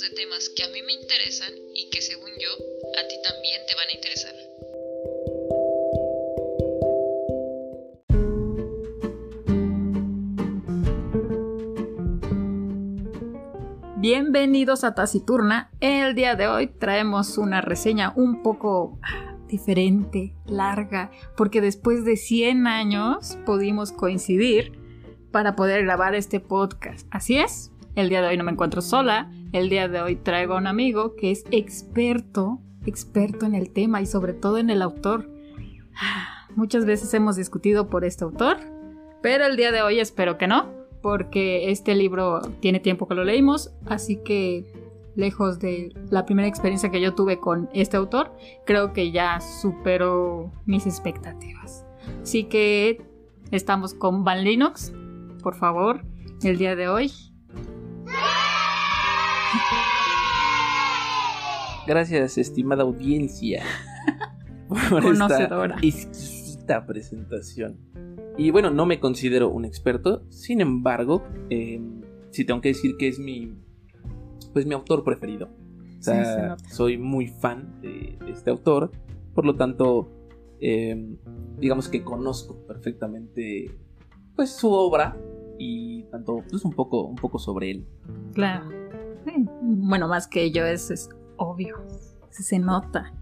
de temas que a mí me interesan y que según yo, a ti también te van a interesar. Bienvenidos a Taciturna. El día de hoy traemos una reseña un poco diferente, larga, porque después de 100 años pudimos coincidir para poder grabar este podcast. Así es, el día de hoy no me encuentro sola, el día de hoy traigo a un amigo que es experto, experto en el tema y sobre todo en el autor. Muchas veces hemos discutido por este autor, pero el día de hoy espero que no, porque este libro tiene tiempo que lo leímos, así que lejos de la primera experiencia que yo tuve con este autor, creo que ya superó mis expectativas. Así que estamos con Van Linux, por favor, el día de hoy. Gracias, estimada audiencia, por Conocedora. esta exquisita presentación. Y bueno, no me considero un experto, sin embargo, eh, sí tengo que decir que es mi, pues mi autor preferido. O Sí, se sea, nota. soy muy fan de, de este autor, por lo tanto, eh, digamos que conozco perfectamente, pues su obra y tanto, pues un poco, un poco sobre él. Claro. Sí, Bueno, más que ello es, obvio. Se, nota.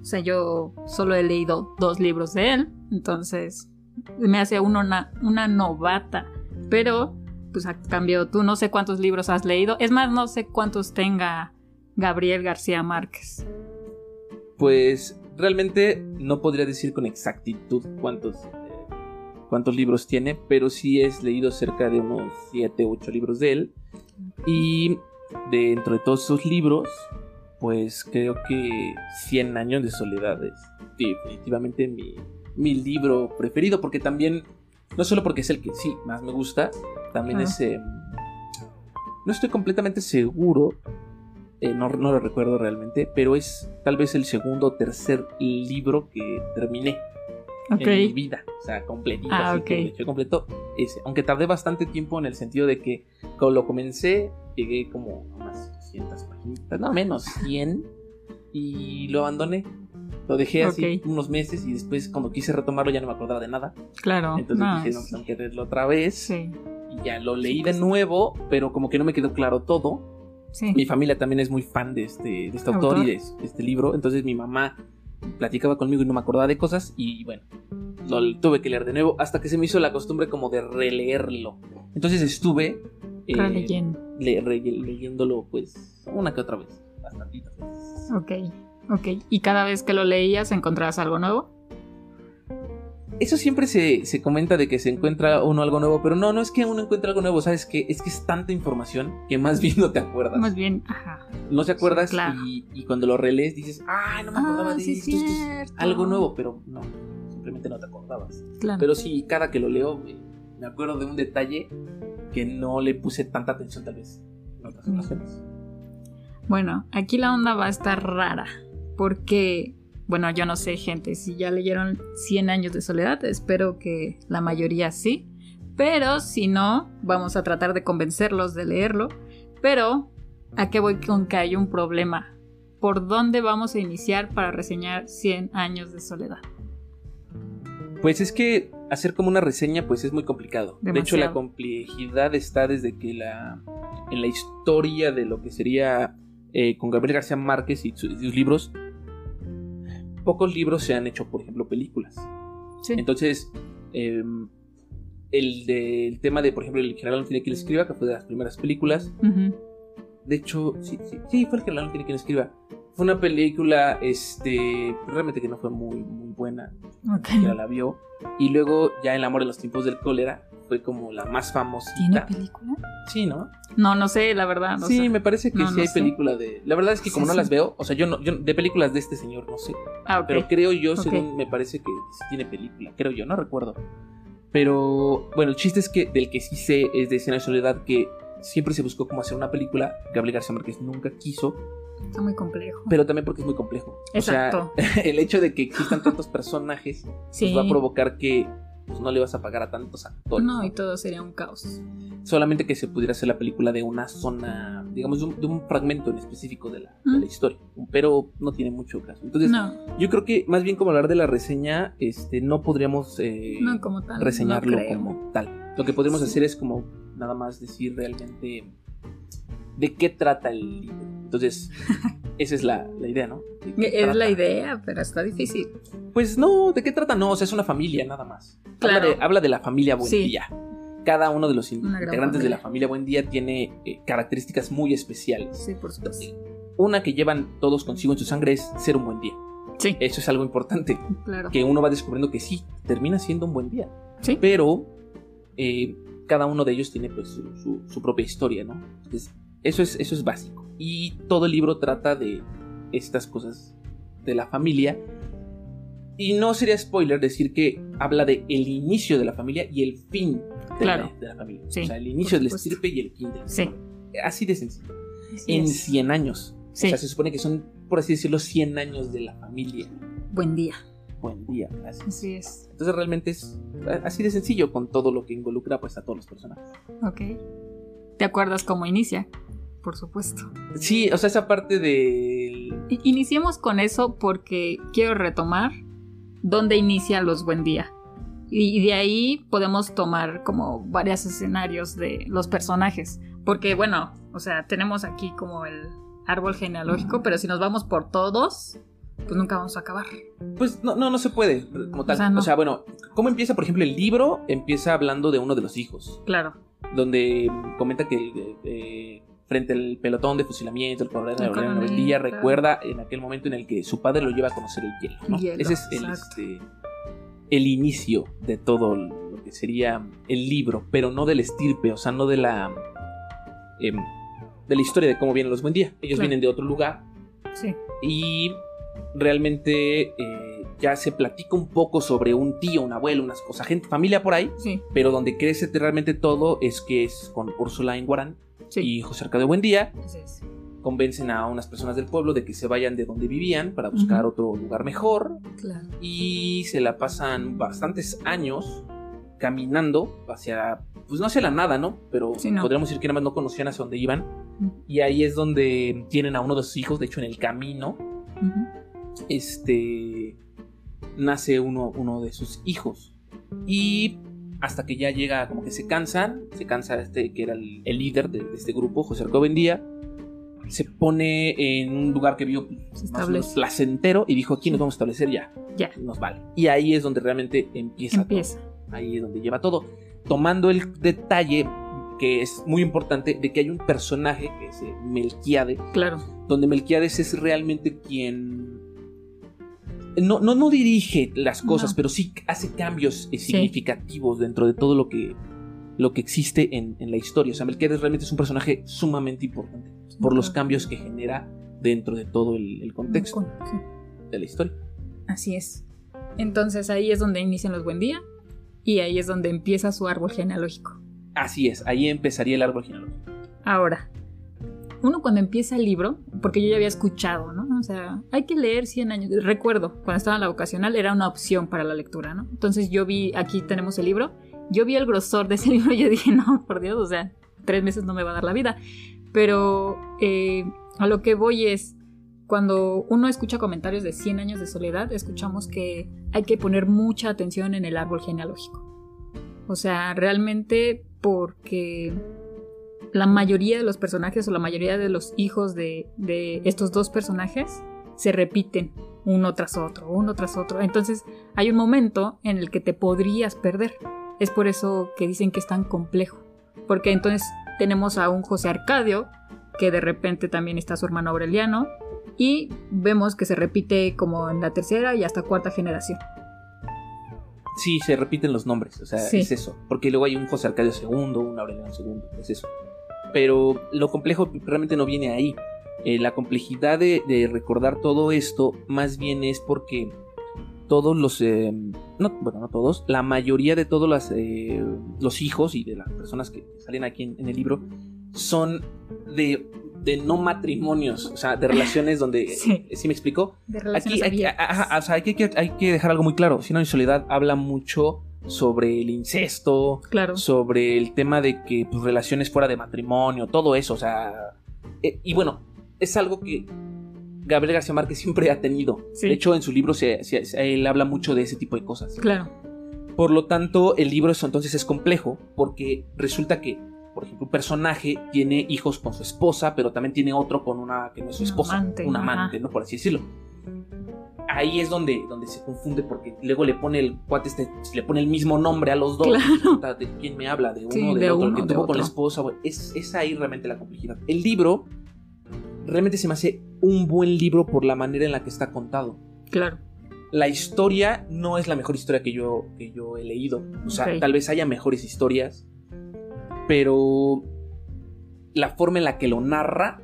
O sea, yo solo he leído dos libros de él, entonces me hace uno una, novata. Pero, pues a cambio, tú no sé cuántos libros has leído. Es más, no sé cuántos tenga Gabriel García Márquez. Pues realmente no podría decir con exactitud cuántos, eh, cuántos libros tiene, pero sí he leído cerca de unos 7 u 8 libros de él. Y dentro de todos esos libros, pues creo que 100 años de soledad es definitivamente mi, mi libro preferido, porque también, no solo porque es el que sí más me gusta, también es... eh, no estoy completamente seguro eh, no, no lo recuerdo realmente, pero es tal vez el segundo o tercer libro que terminé Ok. en mi vida. O sea, completito. Ah, así que completo ese. Aunque tardé bastante tiempo en el sentido de que cuando lo comencé, llegué como a unas 200 páginas, no menos, 100, y lo abandoné. Lo dejé así Ok. unos meses y después cuando quise retomarlo ya no me acordaba de nada. Claro. Entonces no, dije, no, es- tengo que leerlo otra vez. Sí. Y ya lo leí de nuevo, pero como que no me quedó claro todo. Sí. Mi familia también es muy fan de este, de este autor, Autor. y de, de este libro. Entonces mi mamá platicaba conmigo y no me acordaba de cosas. Y bueno, lo tuve que leer de nuevo hasta que se me hizo la costumbre como de releerlo. Entonces estuve eh, Releyendo. le- re- leyéndolo pues una que otra vez. Bastantitas veces. Ok. Ok. ¿Y cada vez que lo leías encontrabas algo nuevo? Eso siempre se, se comenta de que se encuentra uno algo nuevo, pero no, no es que uno encuentre algo nuevo, ¿sabes qué? Es que es tanta información que más bien no te acuerdas. Más bien, ajá. No te acuerdas Sí, claro. y, y cuando lo relees dices, ay, no me acordaba Ah, de sí, esto, esto es algo nuevo, pero no, simplemente no te acordabas. Claro. Pero sí, cada que lo leo me, me acuerdo de un detalle que no le puse tanta atención tal vez en otras Mm. ocasiones. Bueno, aquí la onda va a estar rara, porque, bueno, yo no sé, gente, si ya leyeron 100 años de soledad, espero que la mayoría sí, pero si no, vamos a tratar de convencerlos de leerlo, pero ¿a qué voy con que hay un problema? ¿Por dónde vamos a iniciar para reseñar 100 años de soledad? Pues es que hacer como una reseña pues es muy complicado. De hecho la complejidad está desde que la en la historia de lo que sería eh, con Gabriel García Márquez y sus, libros pocos libros se han hecho por ejemplo películas. Sí. Entonces eh, el del tema de por ejemplo el general no tiene quien escriba que fue de las primeras películas. De hecho, sí, sí, sí, fue el que no tiene quien escriba. Fue una película, este, realmente que no fue muy, muy buena. Ok. Ya la vio. Y luego, ya El amor en los tiempos del cólera, fue como la más ¿Tiene famosita. película? Sí, ¿no? No, no sé, la verdad. no sí, sé. me parece que No, sí no hay sé. película de. La verdad es que como Sí, no sí. las veo, o sea, yo no, yo de películas de este señor no sé. Ah, ok. Pero creo yo, según me parece que sí tiene película. Creo yo, no recuerdo. Pero bueno, el chiste es que del que sí sé es de Escena de Soledad que siempre se buscó como hacer una película. Gabriel García Márquez nunca quiso, Está muy complejo. pero también porque es muy complejo. Exacto. O sea, el hecho de que existan tantos personajes sí. pues va a provocar que pues no le vas a pagar a tantos actores. No, y todo sería un caos. Solamente que se pudiera hacer la película de una zona, digamos, de un, de un fragmento en específico de la, de la Mm. historia. Pero no tiene mucho caso. Entonces, No, yo creo que más bien como hablar de la reseña, este, no podríamos eh, no como tal. reseñarlo no creo. como tal. Lo que podríamos Sí. hacer es como nada más decir realmente de qué trata el libro. Entonces, esa es la, la idea, ¿no? ¿De qué Es la idea, pero está difícil. Pues no, ¿de qué trata? No, o sea, es una familia nada más. Habla, Claro. de, habla de la familia Sí. Buendía. Cada uno de los integrantes de la familia Buendía tiene eh, características muy especiales. Sí, por supuesto. Una que llevan todos consigo en su sangre es ser un buen día. Sí, Eso es algo importante. claro. Que uno va descubriendo que sí, termina siendo un buen día. Sí. Pero eh, cada uno de ellos tiene pues su, su- su propia historia, ¿no? Entonces, eso es, eso es básico. Y todo el libro trata de estas cosas de la familia. Y no sería spoiler decir que habla de el inicio de la familia y el fin de, Claro. la, de la familia. Sí, o sea, el inicio del estirpe y el fin del Sí. Así de sencillo. Así en es. 100 años. Sí. O sea, se supone que son, por así decirlo, 100 años de la familia. Buen día. Buen día. Así. Así es. Entonces realmente es así de sencillo con todo lo que involucra pues a todos los personajes. Ok. ¿Te acuerdas cómo inicia? Por supuesto. Sí, o sea, esa parte del... Iniciemos con eso porque quiero retomar dónde inicia los buen día. Y de ahí podemos tomar como varios escenarios de los personajes. Porque bueno, o sea, tenemos aquí como el árbol genealógico, pero si nos vamos por todos, pues nunca vamos a acabar. Pues no, no, no se puede como tal. O sea, no. O sea, bueno, ¿cómo empieza, por ejemplo, el libro? Empieza hablando de uno de los hijos, Claro. donde comenta que eh, eh, frente al pelotón de fusilamiento, el coronel de la rebeldía claro. recuerda en aquel momento en el que su padre lo lleva a conocer el hielo. ¿no? Hielo, Ese es el, este, el inicio de todo lo que sería el libro, pero no del estirpe, o sea, no de la... em, de la historia de cómo vienen los buen día. Ellos Claro. vienen de otro lugar, Sí. y realmente eh, ya se platica un poco sobre un tío, un abuelo, unas cosas, gente, familia por ahí, Sí. pero donde crece realmente todo es que es con Úrsula Enguarán Sí. y José Arcadio Buendía, Así es. convencen a unas personas del pueblo de que se vayan de donde vivían para buscar otro lugar mejor Claro. y se la pasan bastantes años caminando hacia, pues no hacia la nada, ¿no? Pero Sí, no. podríamos decir que nada más no conocían hacia dónde iban y ahí es donde tienen a uno de sus hijos, de hecho en el camino. Este nace uno, uno de sus hijos y hasta que ya llega como que se cansan se cansa este que era el, el líder de, de este grupo José Arco Bendía se pone en un lugar que vio más o menos establece. placentero y dijo aquí nos vamos a establecer ya Ya. nos vale y ahí es donde realmente empieza, Empieza. todo. ahí es donde lleva todo tomando el detalle que es muy importante de que hay un personaje que es eh, Melquiade Claro. donde Melquiades es realmente quien no, no, no dirige las cosas, No. pero sí hace cambios eh, significativos dentro de todo lo que, lo que existe en, en la historia. O sea, Melquiades realmente es un personaje sumamente importante por los cambios que genera dentro de todo el, el contexto Sí. de la historia. Así es. Entonces ahí es donde inician los buen día y ahí es donde empieza su árbol genealógico. Así es, ahí empezaría el árbol genealógico. Ahora, uno cuando empieza el libro, porque yo ya había escuchado, ¿no? O sea, hay que leer 100 años. Recuerdo, cuando estaba en la vocacional era una opción para la lectura, ¿no? Entonces yo vi, aquí tenemos el libro, yo vi el grosor de ese libro y yo dije, no, por Dios, o sea, tres meses no me va a dar la vida. Pero eh, a lo que voy es, cuando uno escucha comentarios de 100 años de soledad, escuchamos que hay que poner mucha atención en el árbol genealógico. O sea, realmente porque la mayoría de los personajes o la mayoría de los hijos de, de estos dos personajes se repiten uno tras otro, uno tras otro. Entonces hay un momento en el que te podrías perder. Es por eso que dicen que es tan complejo. Porque entonces tenemos a un José Arcadio, que de repente también está su hermano Aureliano, y vemos que se repite como en la tercera y hasta cuarta generación. Sí, se repiten los nombres, o sea, Sí. es eso. Porque luego hay un José Arcadio II, un Aureliano II, es eso. Pero lo complejo realmente no viene ahí. Eh, la complejidad de, de recordar todo esto más bien es porque todos los... eh, no, bueno, no todos, la mayoría de todos las, eh, los hijos y de las personas que salen aquí en, en el libro son de, de no matrimonios, o sea, de relaciones donde... Sí. ¿Sí me explicó? De Aquí relaciones hay, abiertas. ajá, o sea, hay que, hay que dejar algo muy claro. Sino en soledad habla mucho sobre el incesto, Claro. sobre el tema de que pues, relaciones fuera de matrimonio, todo eso, o sea, eh, y bueno, es algo que Gabriel García Márquez siempre ha tenido. Sí. De hecho, en su libro se, se- se- él habla mucho de ese tipo de cosas. Claro. Por lo tanto, el libro eso entonces es complejo porque resulta que, por ejemplo, un personaje tiene hijos con su esposa, pero también tiene otro con una que no es su Un esposa, amante, un ajá. amante, ¿no? Por así decirlo. Ahí es donde, donde se confunde porque luego le pone el cuate este, le pone el mismo nombre a los dos. Claro. ¿De quién me habla? ¿De uno Sí, del de otro? uno, que de tuvo con la otro. esposa? Es, es ahí realmente la complejidad. El libro realmente se me hace un buen libro por la manera en la que está contado Claro. la historia no es la mejor historia que yo, que yo he leído. O sea, Ok. tal vez haya mejores historias, pero la forma en la que lo narra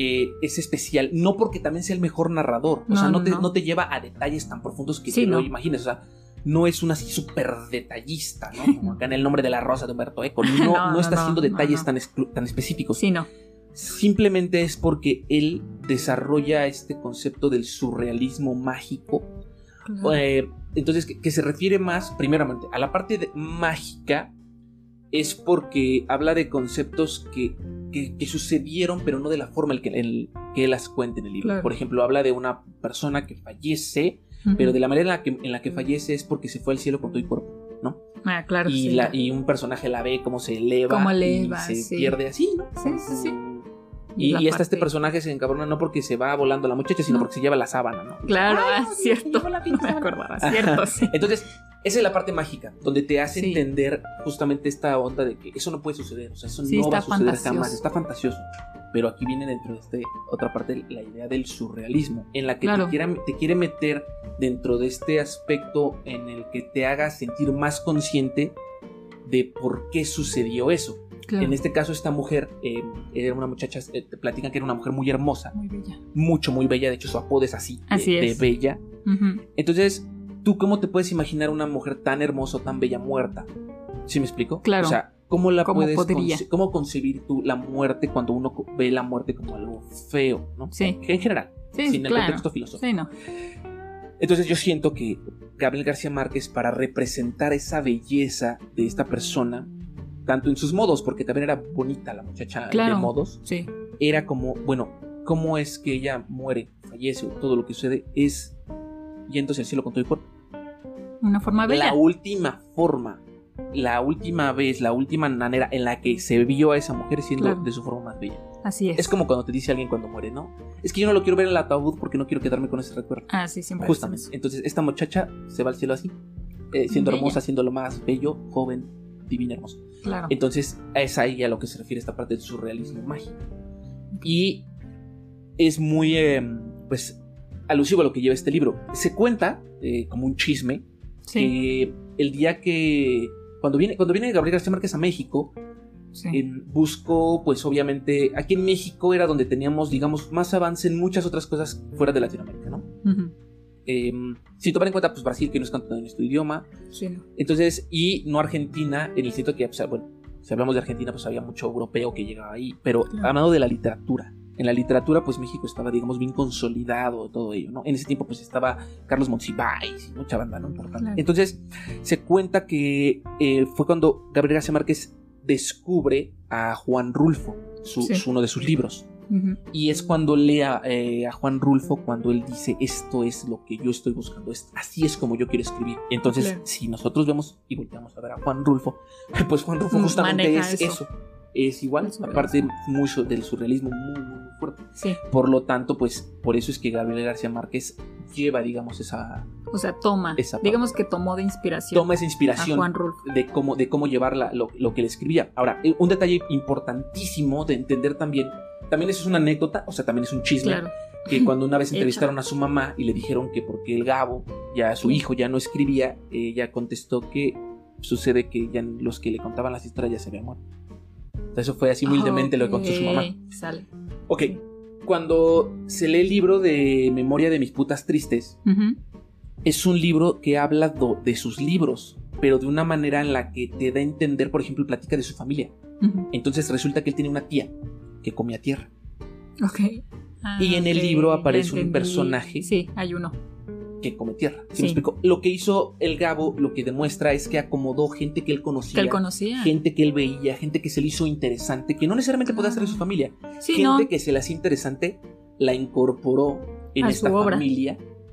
eh, es especial. No porque también sea el mejor narrador. O No, sea, no te, no. no te lleva a detalles tan profundos que Sí, te lo no. imagines. O sea, no es un así súper detallista, ¿no? Como acá en el nombre de la rosa de Humberto Eco. No, No, está haciendo detalles. Tan, tan específicos Sí, no. simplemente es porque él desarrolla este concepto del surrealismo mágico. Eh, entonces, que, que se refiere más, primeramente, a la parte de- mágica, es porque habla de conceptos que, que- que sucedieron, pero no de la forma en que, en que él las cuenta en el libro. Claro. Por ejemplo, habla de una persona que fallece, pero de la manera en la que, en la que fallece es porque se fue al cielo con todo y cuerpo, ¿no? Ah, claro. y, sí, la- y un personaje la ve cómo se eleva, Cómo y eleva, se sí. pierde así, ¿no? Sí, sí, sí. Y, y hasta este personaje se encabrona no porque se va volando la muchacha, sino No. porque se lleva la sábana, ¿no? Claro, Ay, ah, no, cierto. No me acordaba. Cierto, sí. Entonces, esa es la parte mágica, donde te hace Sí. entender justamente esta onda de que eso no puede suceder, o sea, eso Sí, no va a suceder fantasioso. jamás, está fantasioso. Pero aquí viene dentro de este otra parte la idea del surrealismo, en la que Claro. te, quiera- te quiere meter dentro de este aspecto en el que te haga sentir más consciente de por qué sucedió eso. Claro. En este caso, esta mujer eh, era una muchacha, eh, te platican que era una mujer muy hermosa, Muy bella. mucho, muy bella. De hecho, su apodo es así, de- Así de, es. bella. Ujú. Entonces, ¿tú cómo te puedes imaginar una mujer tan hermosa, tan bella muerta? ¿Sí me explico? Claro. O sea, ¿cómo la ¿Cómo puedes podría? conce- cómo concebir tú la muerte cuando uno ve la muerte como algo feo, ¿no? Sí. En general, Sí, sin el contexto filosófico. Sí, no. Entonces yo siento que Gabriel García Márquez, para representar esa belleza de esta persona, tanto en sus modos, porque también era bonita la muchacha Claro. de modos, Sí. era como, bueno, ¿cómo es que ella muere, fallece o todo lo que sucede es yéndose al cielo con todo el cuerpo? Una forma bella. La última forma, la última vez, la última manera en la que se vio a esa mujer siendo Claro. de su forma más bella. Así es. Es como cuando te dice alguien cuando muere, ¿no? Es que yo no lo quiero ver en el ataúd porque no quiero quedarme con ese recuerdo. Ah, sí, siempre. Justamente. Entonces, esta muchacha se va al cielo así, eh, siendo Bella. hermosa, siendo lo más bello, joven, divina, hermosa. Claro. Entonces, es ahí a lo que se refiere esta parte del surrealismo mágico. Y es muy, eh, pues, alusivo a lo que lleva este libro. Se cuenta, eh, como un chisme, Sí. que el día que. Cuando viene, cuando viene Gabriel García Márquez a México, sí. buscó, pues obviamente, aquí en México era donde teníamos, digamos, más avance en muchas otras cosas fuera de Latinoamérica, ¿no? Ujú. Eh, sin tomar en cuenta, pues Brasil, que no es tanto en nuestro idioma, Sí, no. entonces, y no Argentina, en el sentido que, pues, bueno, si hablamos de Argentina, pues había mucho europeo que llegaba ahí, pero Claro. hablando de la literatura. En la literatura, pues México estaba, digamos, bien consolidado, todo ello, ¿no? En ese tiempo, pues estaba Carlos Monsiváis y mucha banda, ¿no? Importante. Claro. Entonces, se cuenta que eh, fue cuando Gabriel García Márquez descubre a Juan Rulfo, su- Sí. su- uno de sus libros. Ujú. Y es cuando lee a, eh, a Juan Rulfo, cuando él dice, esto es lo que yo estoy buscando, es, así es como yo quiero escribir. Entonces, Claro. si nosotros vemos y volteamos a ver a Juan Rulfo, pues Juan Rulfo justamente maneja es eso. eso. Es igual, surrealismo. aparte mucho del surrealismo muy, muy, fuerte. Sí. Por lo tanto, pues por eso es que Gabriel García Márquez lleva, digamos, esa... O sea, toma. Esa. Digamos que tomó de inspiración Toma esa a inspiración Juan Rulfo. de cómo, de cómo llevar la- lo, lo que le escribía. Ahora, eh, un detalle importantísimo de entender también, también eso es una anécdota, o sea, también es un chisme, Claro. que cuando una vez entrevistaron a su mamá y le dijeron que porque el Gabo, ya su hijo ya no escribía, ella contestó que sucede que ya los que le contaban las historias ya se habían muerto. Entonces, eso fue así humildemente lo que contó su mamá. Sale. Ok, cuando se lee el libro de Memoria de mis putas tristes, es un libro que habla de sus libros, pero de una manera en la que te da a entender, por ejemplo, platica de su familia. Entonces resulta que él tiene una tía que comía tierra. Ok. Ah, Y en el libro aparece un personaje. Sí, hay uno. que come tierra. ¿sí Sí. me explico? Lo que hizo el Gabo, lo que demuestra es que acomodó gente que él conocía. Que él conocía. Gente que él veía, gente que se le hizo interesante, que no necesariamente podía ser de su Claro. familia. Sí, gente ¿no? que se le hacía interesante, la incorporó en A esta obra.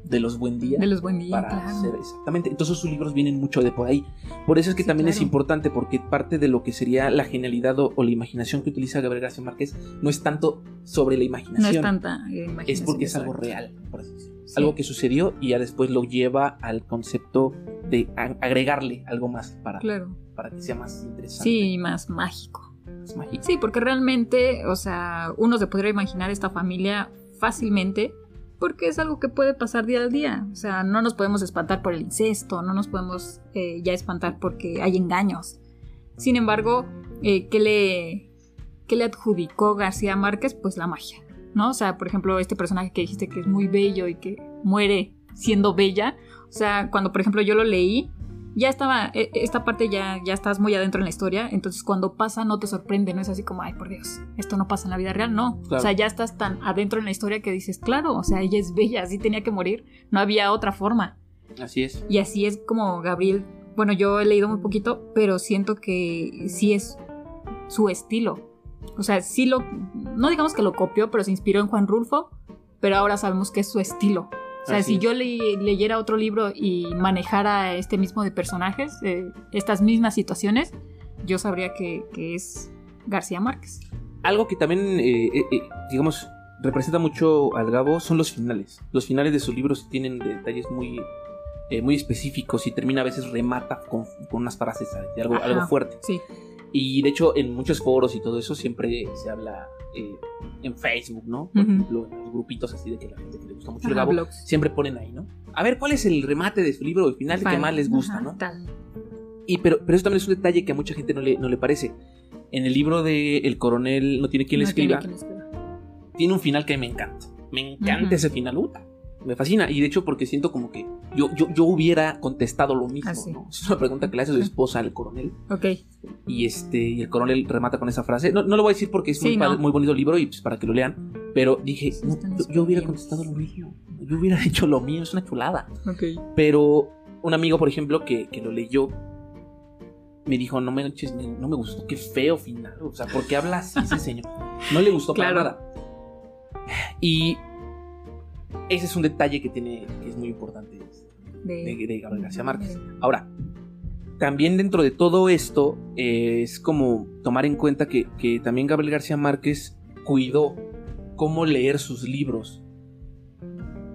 De los buen días De los buen días, para claro. hacer exactamente. Entonces sus libros vienen mucho de por ahí. Por eso es que Sí, también es importante porque parte de lo que sería la genialidad o, o la imaginación que utiliza Gabriel García Márquez no es tanto sobre la No imaginación, es tanta eh, es imaginación, porque es algo real, por así decirlo. Sí. Algo que sucedió y ya después lo lleva al concepto de agregarle algo más para, Claro. para que sea más interesante. Sí, más mágico. más mágico. Sí, porque realmente, o sea, uno se podría imaginar esta familia fácilmente porque es algo que puede pasar día a día. O sea, no nos podemos espantar por el incesto, no nos podemos eh, ya espantar porque hay engaños. Sin embargo, eh, ¿qué, le, ¿qué le adjudicó García Márquez? Pues la magia, ¿no? O sea, por ejemplo, este personaje que dijiste que es muy bello y que muere siendo bella. O sea, cuando por ejemplo yo lo leí, ya estaba, e- esta parte ya, ya estás muy adentro en la historia, entonces cuando pasa no te sorprende, no es así como, ay, por Dios, esto no pasa en la vida real, no. Claro. O sea, ya estás tan adentro en la historia que dices, claro, o sea, ella es bella, así tenía que morir, no había otra forma. Así es. Y así es como Gabriel, bueno, yo he leído muy poquito, pero siento que sí es su estilo. O sea, sí lo, no digamos que lo copió, pero se inspiró en Juan Rulfo, pero ahora sabemos que es su estilo. O sea, Así si yo le- leyera otro libro y manejara este mismo de personajes, eh, estas mismas situaciones, yo sabría que, que es García Márquez. Algo que también, eh, eh, eh, digamos, representa mucho al Gabo son los finales. Los finales de sus libros tienen detalles muy, eh, muy específicos y termina a veces remata con, con unas frases ¿sabes? de algo, Ajá. algo fuerte. Sí, Y de hecho, en muchos foros y todo eso siempre se habla eh, en Facebook, ¿no? Por Ujú. ejemplo, en los grupitos así de que la gente que le gusta mucho el Gabo, blogs. siempre ponen ahí, ¿no? A ver, ¿cuál es el remate de su libro, el final que más les gusta, Ajá, ¿no? tal. Y pero, pero eso también es un detalle que a mucha gente no le, no le parece. En el libro de El coronel no tiene quien le No tiene escriba, quien le escriba. tiene un final que me encanta. Me encanta Ujú. ese final, puta. Me fascina. Y de hecho, porque siento como que yo, yo, yo hubiera contestado lo mismo, Ah, sí. ¿no? Es una pregunta que le hace su esposa al coronel. Ok, Y este, y el coronel remata con esa frase. No, no lo voy a decir porque es muy, padre- bonito el libro y pues para que lo lean. Pero dije, Sí, no, yo, yo hubiera contestado lo mismo. Yo hubiera hecho lo mío, es una chulada. ok. Pero un amigo, por ejemplo, que, que lo leyó, me dijo, no me, no me gustó, qué feo final. O sea, ¿por qué habla así ese señor? No le gustó Claro. para nada. Y ese es un detalle que tiene, que es muy importante De, de, de Gabriel García Márquez. Ahora, también dentro de todo esto eh, es como tomar en cuenta que, que también Gabriel García Márquez cuidó cómo leer sus libros.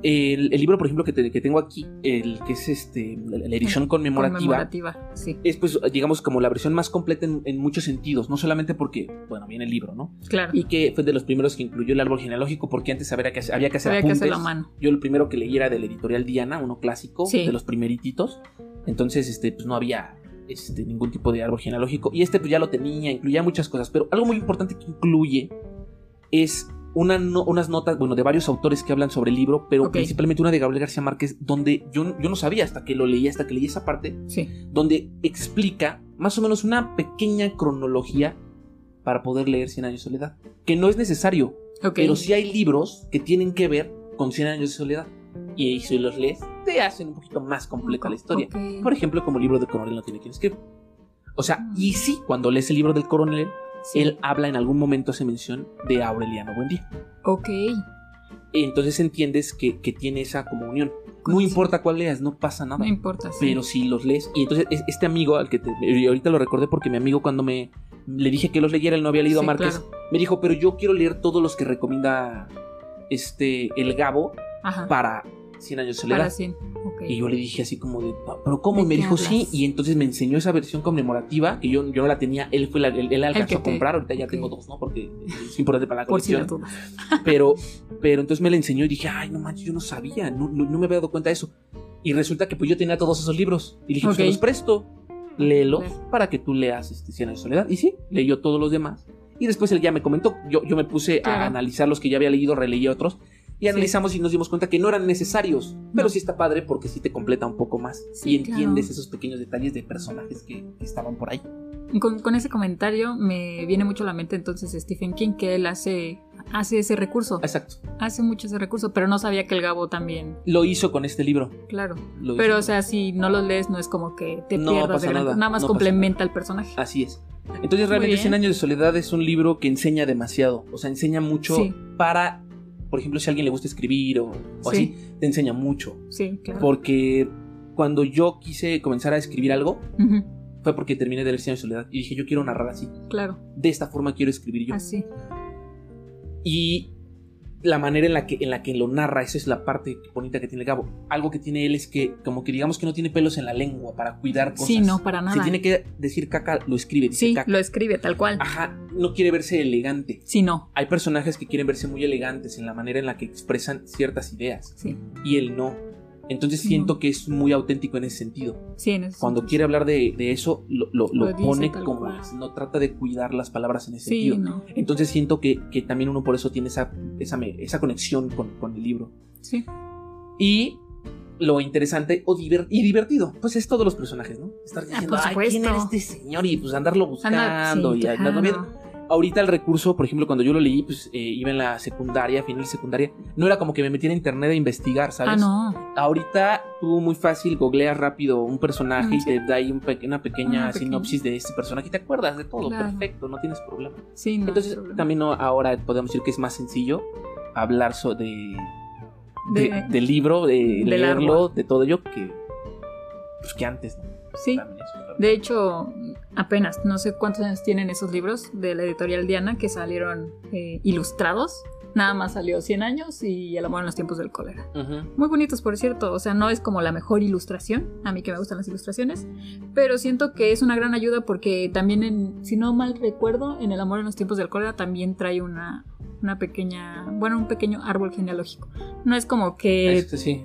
El, el libro, por ejemplo, que, te- que tengo aquí, el que es este, la, la edición conmemorativa, Conmemorativa, sí. es pues, digamos, como la versión más completa en, en muchos sentidos, no solamente porque, bueno, viene el libro, ¿no? Claro. Y que fue de los primeros que incluyó el árbol genealógico, porque antes había que hacer, había que hacer Había que apuntes. hacerlo a mano. Yo el primero que leí era del editorial Diana, uno clásico, Sí. de los primerititos. Entonces, este, pues no había este, ningún tipo de árbol genealógico. Y este pues ya lo tenía, incluía muchas cosas. Pero algo muy importante que incluye es una no- unas notas, bueno, de varios autores que hablan sobre el libro, pero principalmente una de Gabriel García Márquez, donde yo, yo no sabía hasta que lo leí, hasta que leí esa parte, Sí. donde explica más o menos una pequeña cronología para poder leer Cien años de soledad. Que no es necesario, pero sí hay libros que tienen que ver con 100 años de soledad. Y si los lees, te hacen un poquito más completa la historia. Por ejemplo, como el libro del coronel no tiene quien escriba. O sea, y sí, cuando lees el libro del coronel, Sí. él habla en algún momento, hace mención de Aureliano Buendía. Ok. Entonces entiendes que, que tiene esa como unión. No importa cuál leas, no pasa nada. No importa. sí. Pero si los lees, y entonces es- este amigo al que te, y ahorita lo recordé porque mi amigo cuando me le dije que los leyera, él no había leído a Márquez, claro. me dijo, pero yo quiero leer todos los que recomienda este el Gabo Ajá. para 100 años de soledad. Para 100. Ok. Y yo le dije así como de, "Pa- ¿pero cómo? ¿De Y me dijo, sí. hablas? Y entonces me enseñó esa versión conmemorativa que yo, yo no la tenía. Él fue la, él, él alcanzó que a comprar. Ahorita ya ok. tengo dos, ¿no? Porque es importante para la Por si colección. dudas. pero, pero entonces me la enseñó y dije, ay, no manches, yo no sabía. No, no, no me había dado cuenta de eso. Y resulta que pues yo tenía todos esos libros. Y dije, pues Ok. te los presto. Léelos para que tú leas este, Cien años de soledad. Y sí, leyó todos los demás. Y después él ya me comentó. Yo, yo me puse Claro. a analizar los que ya había leído, releí otros. Y Sí. analizamos y nos dimos cuenta que no eran necesarios. Pero No. sí está padre porque sí te completa un poco más. Sí, y entiendes claro. esos pequeños detalles de personajes que, que estaban por ahí. Con, con ese comentario me viene mucho a la mente entonces Stephen King, que él hace hace ese recurso. Exacto. Hace mucho ese recurso, pero no sabía que el Gabo también. Lo hizo con este libro. Claro. Lo Pero, o sea, si no lo lees, no es como que te No pierdas de gran- nada, Nada más no complementa al personaje. Así es. Entonces realmente bien. 100 años de soledad es un libro que enseña demasiado. O sea, enseña mucho Sí. para, por ejemplo, si a alguien le gusta escribir o, o Sí. así, te enseña mucho. Sí, claro. Porque cuando yo quise comenzar a escribir algo, fue porque terminé de leer 100 años de soledad y dije, yo quiero narrar así. Claro, De esta forma quiero escribir yo. así. Y la manera en la que en la que lo narra, esa es la parte bonita que tiene el Gabo. Algo que tiene él es que como que digamos que no tiene pelos en la lengua para cuidar cosas. Sí, no, para nada. Si tiene que decir caca, lo escribe, dice Sí, caca. lo escribe tal cual. Ajá, no quiere verse elegante. Sí, no. Hay personajes que quieren verse muy elegantes en la manera en la que expresan ciertas ideas Sí, y él no. Entonces siento que es muy auténtico en ese sentido. sí, en eso. Cuando quiere hablar de, de eso, lo, lo- lo Lo dice pone como cual. es, no trata de cuidar las palabras en ese Sí, sentido. no. Entonces siento que, que también uno por eso tiene esa, esa, esa conexión con, con el libro. Sí, Y lo interesante o diver- y divertido, pues es todos los personajes, ¿no? Estar diciendo, Ah, ay, ¿quién era este señor? Y pues andarlo buscando sí, y andarlo claro. viendo. Ahorita el recurso, por ejemplo, cuando yo lo leí, pues eh, iba en la secundaria, final de secundaria, no era como que me metiera a internet a investigar, ¿sabes? Ah, no. Ahorita tú muy fácil googleas rápido un personaje y te da ahí un pe- una pequeña Una pequeña. sinopsis de este personaje y te acuerdas de todo, Claro. perfecto, no tienes problema. Sí, no. Entonces problema. también no, ahora podemos decir que es más sencillo hablar so- de, de- De- del libro, de leerlo, de todo ello que, pues, que antes. ¿no? Sí. De hecho, apenas, no sé cuántos años tienen esos libros de la editorial Diana que salieron eh, ilustrados. Nada más salió 100 años y El amor en los tiempos del cólera. Muy bonitos, por cierto. O sea, no es como la mejor ilustración. A mí que me gustan las ilustraciones. Pero siento que es una gran ayuda porque también, en, si no mal recuerdo, en El amor en los tiempos del cólera también trae una, una pequeña, bueno, un pequeño árbol genealógico. No es como que, Este sí.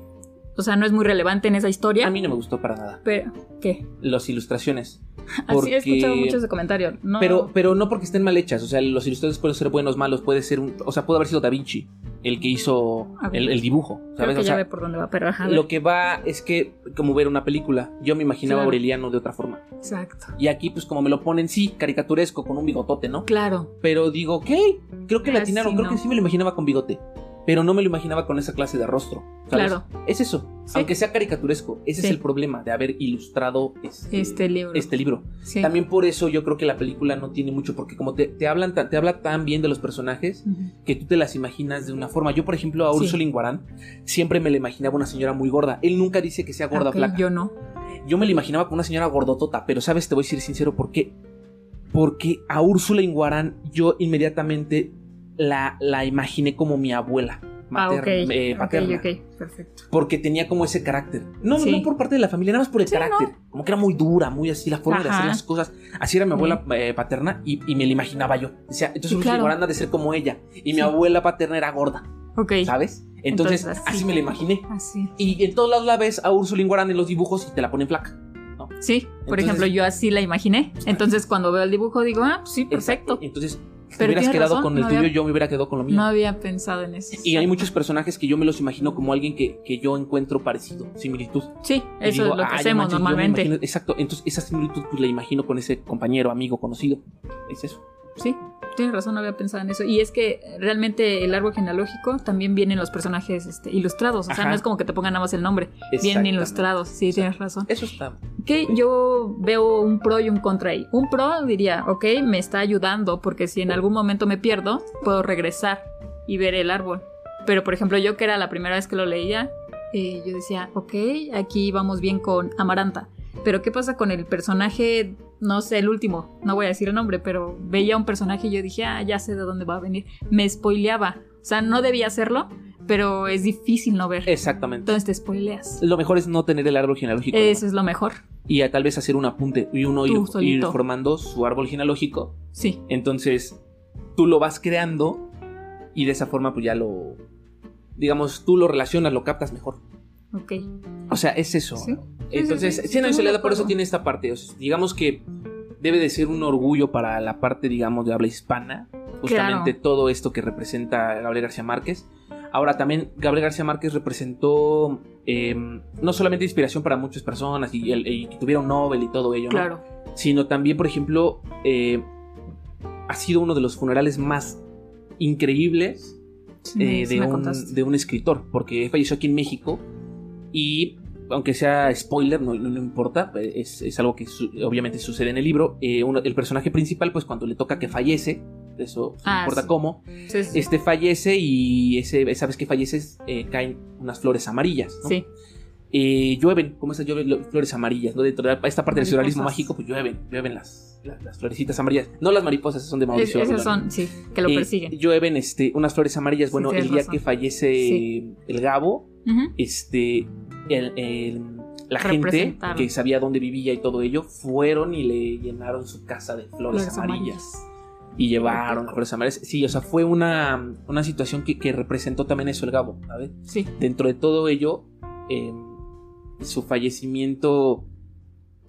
O sea, no es muy relevante en esa historia. A mí no me gustó para nada. Pero, ¿qué? Las ilustraciones. Así he escuchado Porque- mucho ese comentario. No, Pero, pero no porque estén mal hechas. O sea, los ilustradores pueden ser buenos, malos. Puede ser un. O sea, pudo haber sido Da Vinci el que hizo A ver. el, el dibujo. creo ¿Sabes? que O ya ve por dónde va, pero ajá. lo que va es que, como ver una película, yo me imaginaba a Claro. Aureliano de otra forma. Exacto. Y aquí, pues, como me lo ponen, sí, caricaturesco, con un bigotote, ¿no? Claro. Pero digo, ¿qué? Creo que Ah, le atinaron. sí, Creo no. que sí me lo imaginaba con bigote. Pero no me lo imaginaba con esa clase de rostro. ¿sabes? Claro. Es eso. Sí. Aunque sea caricaturesco, ese Sí. es el problema de haber ilustrado este, Este libro. este libro. Sí. También por eso yo creo que la película no tiene mucho, porque como te, te hablan, te habla tan bien de los personajes que tú te las imaginas de una forma. Yo, por ejemplo, a. Ursula Guarán siempre me la imaginaba una señora muy gorda. Él nunca dice que sea gorda o Ok, flaca. Yo no. Yo me la imaginaba como una señora gordotota, pero sabes, te voy a decir sincero, ¿por qué? Porque a Úrsula Inguarán yo inmediatamente la, la imaginé como mi abuela materna, ah, eh, Ok, paterna. perfecto. Porque tenía como ese carácter. No, Sí. no por parte de la familia, nada más por el Sí, carácter. Como que era muy dura, muy así, la forma de hacer las cosas. Así era mi abuela eh, paterna y, y me la imaginaba yo. Decía, entonces claro. Inguarán ha de ser como ella. Y mi abuela paterna era gorda, Ok. ¿sabes? Entonces, Entonces, así. así. me la imaginé. Así. Y en todos lados la ves a Úrsula Inguarán en los dibujos y te la ponen flaca. Sí, por Entonces- ejemplo, yo así la imaginé. Entonces, cuando veo el dibujo, digo, ah, pues sí, perfecto. Exacto. Entonces, si te hubieras quedado razón, con el no tuyo, había- yo me hubiera quedado con lo mío. No había pensado en eso. Y hay muchos personajes que yo me los imagino como alguien que, que yo encuentro parecido, similitud. Sí, Y eso digo, es lo que "Ah, hacemos manches, normalmente. imagino- exacto, entonces esa similitud pues la imagino con ese compañero, amigo, conocido. Es eso. Sí, tienes razón, no había pensado en eso. Y es que realmente el árbol genealógico también vienen los personajes este, ilustrados. O sea, Ajá. no es como que te pongan nada más el nombre. Vienen ilustrados. Sí, tienes razón. Eso está. Que yo veo un pro y un contra ahí. Un pro diría, ok, me está ayudando porque si en algún momento me pierdo, puedo regresar y ver el árbol. Pero por ejemplo, yo que era la primera vez que lo leía, eh, yo decía, ok, aquí vamos bien con Amaranta. Pero ¿qué pasa con el personaje? No sé, el último, no voy a decir el nombre, pero veía un personaje y yo dije, ah, ya sé de dónde va a venir. Me spoileaba. O sea, no debía hacerlo, pero es difícil no ver. Exactamente. Entonces te spoileas. Lo mejor es no tener el árbol genealógico. Eso es lo mejor. Y a tal vez hacer un apunte y uno ir, ir formando su árbol genealógico. Sí. Entonces, tú lo vas creando y de esa forma pues ya lo... Digamos, tú lo relacionas, lo captas mejor. Ok. O sea, es eso. Sí. Entonces, sí, sí, de soledad por eso tiene esta parte. O sea, digamos que debe de ser un orgullo para la parte, digamos, de habla hispana. Justamente Claro. todo esto que representa Gabriel García Márquez. Ahora también Gabriel García Márquez representó eh, no solamente inspiración para muchas personas y, el- y que tuviera un Nobel y todo ello, ¿no? Claro. sino también, por ejemplo, eh, ha sido uno de los funerales más increíbles eh, un, de un escritor, porque falleció aquí en México y aunque sea spoiler, no, no, no importa, es, es algo que su- obviamente sucede en el libro. eh, uno- el personaje principal, pues cuando le toca que fallece, eso no Ah, importa sí. cómo, Sí, sí. este fallece y ese, esa vez que falleces eh, caen unas flores amarillas. ¿no? Sí. Eh, llueven, como esas llueven lo- flores amarillas, ¿no? Dentro de esta parte del surrealismo mágico, pues llueven, llueven las, las, las florecitas amarillas. No las mariposas, esas son de Es- Mauricio. esas son, sí, que lo persiguen. llueven este, unas flores amarillas. Bueno, el día razón. que fallece el Gabo, este, el- el- la gente que sabía dónde vivía y todo ello, fueron y le llenaron su casa de flores, Flores amarillas. Y llevaron flores amarillas. Sí, o sea, fue una, una situación que, que representó también eso el Gabo, ¿sabes? Sí. Dentro de todo ello, eh, su fallecimiento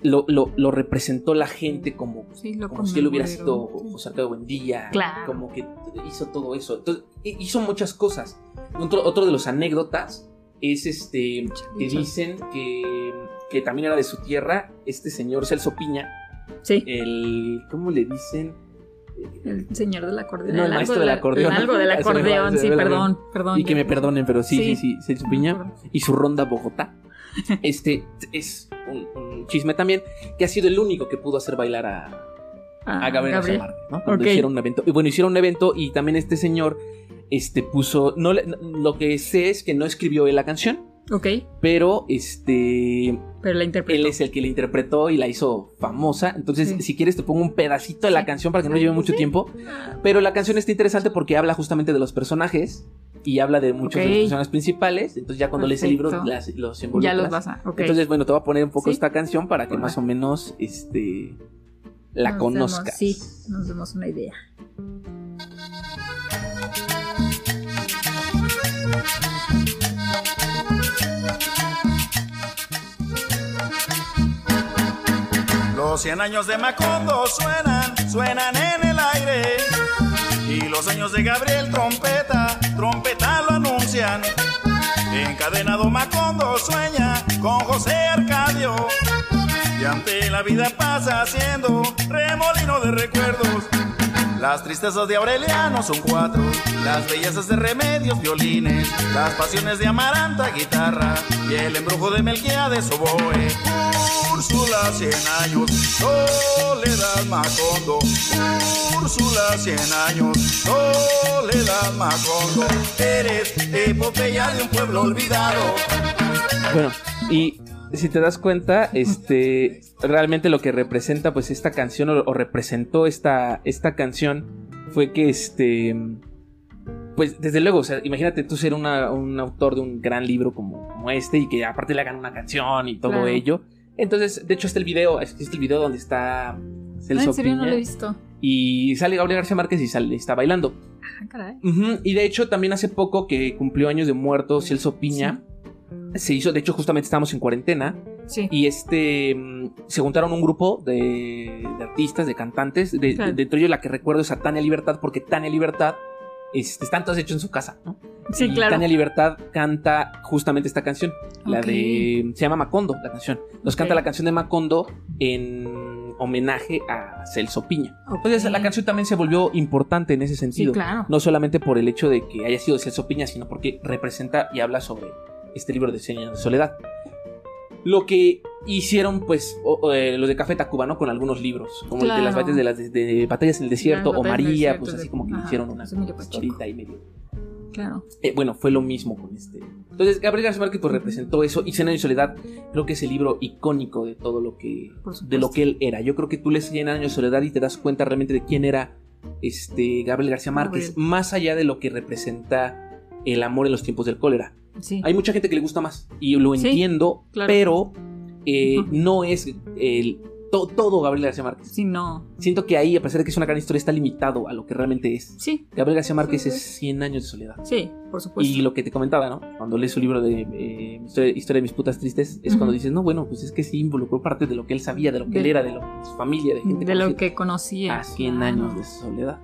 lo, lo- lo representó la gente como, Sí, lo como si él hubiera sido. José Alfredo Buendía. Claro. Como que hizo todo eso. Entonces, hi- hizo muchas cosas. Otro, otro de los anécdotas es este que dicen que, que también era de su tierra, este señor Celso Piña, Sí, el. ¿Cómo le dicen? el señor del acordeón. No, el maestro de del acordeón. Algo del acordeón, sí, perdón, perdón. Y que me perdonen, pero sí, sí, Sí. Celso Piña. y su ronda Bogotá. Este es un, un chisme también que ha sido el único que pudo hacer bailar a, Ah, a Gabriel ¿no? Cuando hicieron un evento. Y bueno, hicieron un evento y también este señor este puso no lo que sé es que no escribió él la canción, Ok, pero este pero la interpretó. él es el que la interpretó y la hizo famosa. Entonces, Sí. si quieres te pongo un pedacito de la canción para que no lleve mucho Sí. tiempo, pero la canción está interesante porque habla justamente de los personajes y habla de muchos de los personajes principales. Entonces, ya cuando lees el libro Perfecto. las- los Ya involucras. los vas a. Ok. Entonces, bueno, te voy a poner un poco Sí. esta canción para que más o menos este la Nos conozcas. demos- sí, nos demos una idea. Los 100 años de Macondo suenan, suenan en el aire. Y los años de Gabriel Trompeta, trompeta lo anuncian. Encadenado Macondo sueña con José Arcadio. Y ante la vida pasa haciendo remolino de recuerdos. Las tristezas de Aureliano son cuatro, las bellezas de Remedios, violines, las pasiones de Amaranta, guitarra, y el embrujo de Melquiades, oboe. Úrsula, cien años, Soledad Macondo. Úrsula, cien años, Soledad Macondo. Eres epopeya de un pueblo olvidado. Bueno, y si te das cuenta, este realmente lo que representa pues esta canción o, o representó esta, esta canción fue que este pues desde luego, o sea, imagínate tú ser una- un autor de un gran libro como, como este y que aparte le hagan una canción y todo Claro. ello. Entonces, de hecho, está el video, existe el video donde está Ah, Celso en serio no Piña lo he visto. y sale Gabriel García Márquez y sale, está bailando. Ah, caray. Y de hecho, también hace poco que cumplió años de muerto Celso Piña, se hizo, de hecho, justamente estamos en cuarentena. Sí. Y este mm, se juntaron un grupo de, de artistas, de cantantes. De, Claro. de- dentro de ellos la que recuerdo es a Tania Libertad, porque Tania Libertad este, están todos hechos en su casa, ¿no? Sí, y claro. Tania Libertad canta justamente esta canción. La de. Se llama Macondo, la canción. Nos canta la canción de Macondo en homenaje a Celso Piña. Ok. Entonces la canción también se volvió importante en ese Sí, sentido. claro. No solamente por el hecho de que haya sido Celso Piña, sino porque representa y habla sobre este libro de años de soledad. Lo que hicieron, pues, o- o, eh, los de Café Tacuba, ¿no? Con algunos libros, como el de las batallas de las de, de batallas en el desierto, o María, desierto, pues así como que ajá, hicieron una es Emilio Pacheco. historita y medio. Claro. Eh, bueno, fue lo mismo con este. Entonces, Gabriel García Márquez pues, representó eso. Y Cien años de soledad, creo que es el libro icónico de todo lo que. De lo que él era. Yo creo que tú lees Cien años de soledad y te das cuenta realmente de quién era este Gabriel García Márquez, Gabriel. más allá de lo que representa el amor en los tiempos del cólera. Sí. Hay mucha gente que le gusta más y lo Sí, entiendo, claro. pero eh, no es el, to- todo Gabriel García Márquez. Sí, no. Siento que ahí, a pesar de que es una gran historia, está limitado a lo que realmente es. Sí, Gabriel García Márquez Sí, es 100 años de soledad. sí, por supuesto. Y lo que te comentaba, ¿no? Cuando lees su libro de eh, historia, de mis putas tristes, es cuando dices, no, bueno, pues es que sí involucró parte de lo que él sabía, de lo que De- él era, de, lo, de su familia, de gente de lo que conocía. a 100 claro. años de soledad.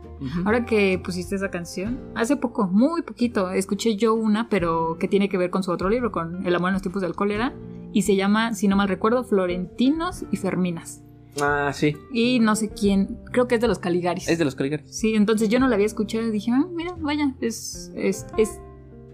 Ahora que pusiste esa canción, hace poco, muy poquito, escuché yo una, pero que tiene que ver con su otro libro, con El amor en los tiempos del cólera, y se llama, si no mal recuerdo, Florentinos y Ferminas. Ah, sí. Y no sé quién, creo que es de los Caligaris. Es de los Caligaris. Sí, entonces yo no la había escuchado y dije, ah, mira, vaya, es, es, es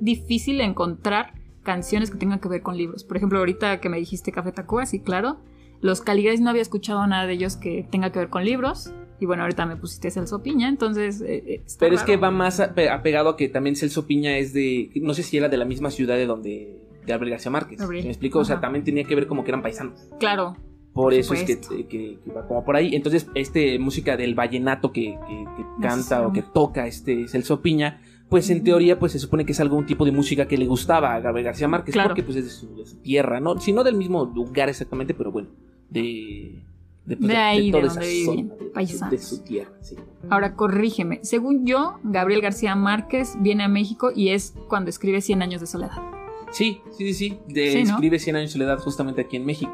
difícil encontrar canciones que tengan que ver con libros. Por ejemplo, ahorita que me dijiste Café Tacuba, sí, claro. Los Caligaris no había escuchado nada de ellos que tenga que ver con libros. Y bueno, ahorita me pusiste Celso Piña, entonces. eh, eh, Pero es raro. que va más ape- apegado a que también Celso Piña es de. No sé si era de la misma ciudad de donde. De Gabriel García Márquez. Gabriel. ¿Me explico? O sea, también tenía que ver como que eran paisanos. Claro, Por eso es que, que- que va como por ahí. Entonces, este música del vallenato que, que- que canta sí. o que toca este Celso Piña, pues en teoría, pues se supone que es algún tipo de música que le gustaba a Gabriel García Márquez, Claro. porque pues es de su, de su tierra, ¿no? Si no del mismo lugar exactamente, pero bueno, de. De, pues, De ahí, de toda donde esa viven, zona, de- su tierra, sí. Ahora corrígeme. Según yo, Gabriel García Márquez viene a México y es cuando escribe Cien años de soledad. Sí, sí, sí, sí. De, Sí, ¿no? Escribe 100 años de soledad justamente aquí en México.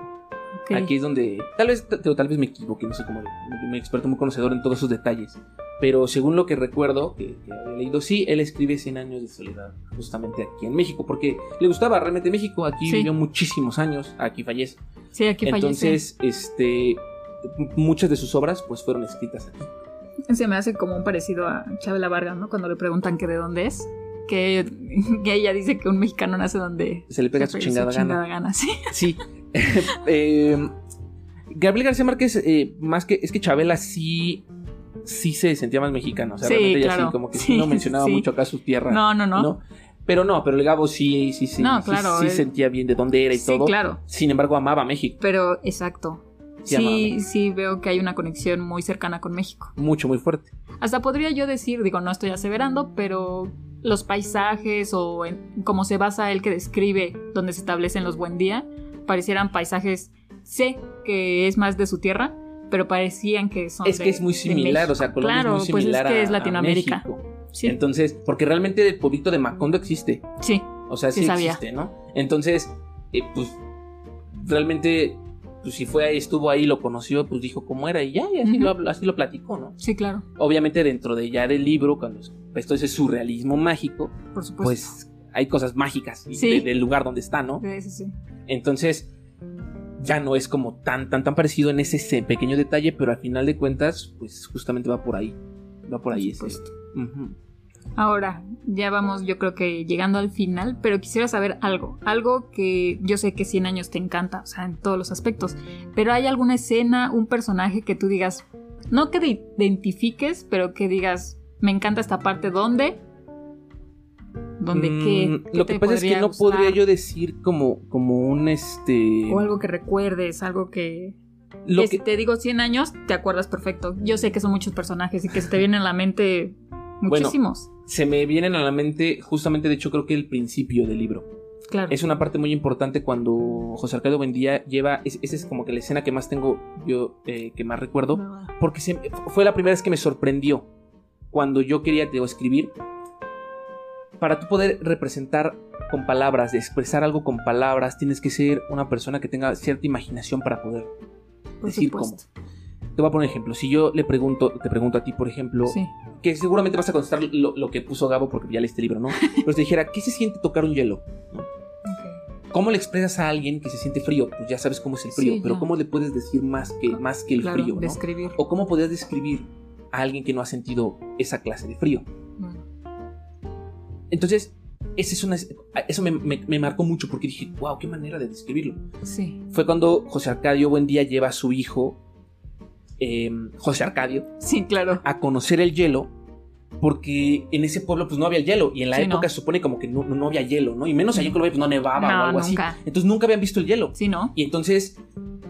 Ok. Aquí es donde. Tal vez, tal vez me equivoque, no sé cómo. Me, experto muy conocedor en todos esos detalles. Pero según lo que recuerdo, que, que había leído, sí, él escribe 100 años de soledad, justamente aquí en México, porque le gustaba realmente México. Aquí Sí. vivió muchísimos años, aquí fallece. Sí, aquí fallece. Entonces, este. Muchas de sus obras, pues, fueron escritas aquí. Se me hace como un parecido a Chabela Vargas, ¿no? Cuando le preguntan que de dónde es. Que, que ella dice que un mexicano nace donde Se le pega su se chingada gana. gana. Sí. Sí. Eh, Gabriel García Márquez, eh, más que. Es que Chabela sí. Sí se sentía más mexicano. O sea, Sí, realmente ella claro. sí, como que Sí, no mencionaba mucho acá su tierra. No, no, no. ¿no? Pero no, pero el Gabo sí, sí, sí. No, claro, Sí, él- sentía bien de dónde era y sí, todo. claro. Sin embargo, amaba México. Pero exacto. Sí, Sí, sí veo que hay una conexión muy cercana con México. Mucho, muy fuerte. Hasta podría yo decir, digo, no estoy aseverando, pero los paisajes o en cómo se basa el que describe donde se establecen los buen día, parecieran paisajes, sé que es más de su tierra, pero parecían que son Es de- que es muy similar, o sea, Colombia claro, es muy similar pues es que es a Latinoamérica. México. Sí, Entonces, porque realmente el pueblito de Macondo existe. sí, O sea, sí, existe, ¿no? Entonces, eh, pues, realmente, pues si fue ahí, estuvo ahí, lo conoció, pues dijo cómo era y ya, y así, Ujú. lo, habl- así lo platicó, ¿no? sí, claro, Obviamente dentro de ya del libro, cuando es- esto es ese surrealismo mágico, por supuesto. pues hay cosas mágicas Sí. de- del lugar donde está, ¿no? Sí, sí, sí. Entonces, ya no es como tan, tan, tan parecido en ese se- pequeño detalle, pero al final de cuentas, pues justamente va por ahí. Va por ahí Por ese. Ujú. Ahora, ya vamos, yo creo que llegando al final, pero quisiera saber algo, algo que yo sé que 100 años te encanta, o sea, en todos los aspectos, pero hay alguna escena, un personaje que tú digas, no que te identifiques, pero que digas, me encanta esta parte, ¿dónde? ¿Dónde qué? Mm, ¿Qué Lo que pasa es que no gustar? podría yo decir como, como un este. O algo que recuerdes, algo que... Lo que que, si te digo 100 años, te acuerdas perfecto. Yo sé que son muchos personajes y que se te vienen a la mente muchísimos. Se me vienen a la mente, justamente, de hecho, creo que el principio del libro. claro. Es una parte muy importante cuando José Arcadio Buendía lleva. es- Esa es como que la escena que más tengo yo, eh, que más recuerdo. Porque se- fue la primera vez que me sorprendió cuando yo quería digo, escribir. Para tú poder representar con palabras, de expresar algo con palabras, tienes que ser una persona que tenga cierta imaginación para poder Por decir supuesto. cómo. Te voy a poner un ejemplo. Si yo le pregunto, te pregunto a ti, por ejemplo, Sí. que seguramente vas a contestar lo, lo que puso Gabo porque ya leíste el libro, ¿no? Pero te dijera, ¿qué se siente tocar un hielo? ¿Cómo le expresas a alguien que se siente frío? Pues ya sabes cómo es el frío, Sí, pero ya. ¿cómo le puedes decir más que, más que el Claro, frío? ¿no? describir. ¿O cómo podrías describir a alguien que no ha sentido esa clase de frío? Bueno, Entonces, esa es una, eso me, me- me marcó mucho porque dije, wow, qué manera de describirlo. Sí. Fue cuando José Arcadio Buendía lleva a su hijo, eh, José Arcadio, Sí, claro. a conocer el hielo porque en ese pueblo pues no había hielo y en la Sí, época no. se supone como que no, no había hielo, ¿no? Y menos allá en Colombia pues no nevaba No, o algo nunca. así. Entonces nunca habían visto el hielo. Sí, ¿no? Y entonces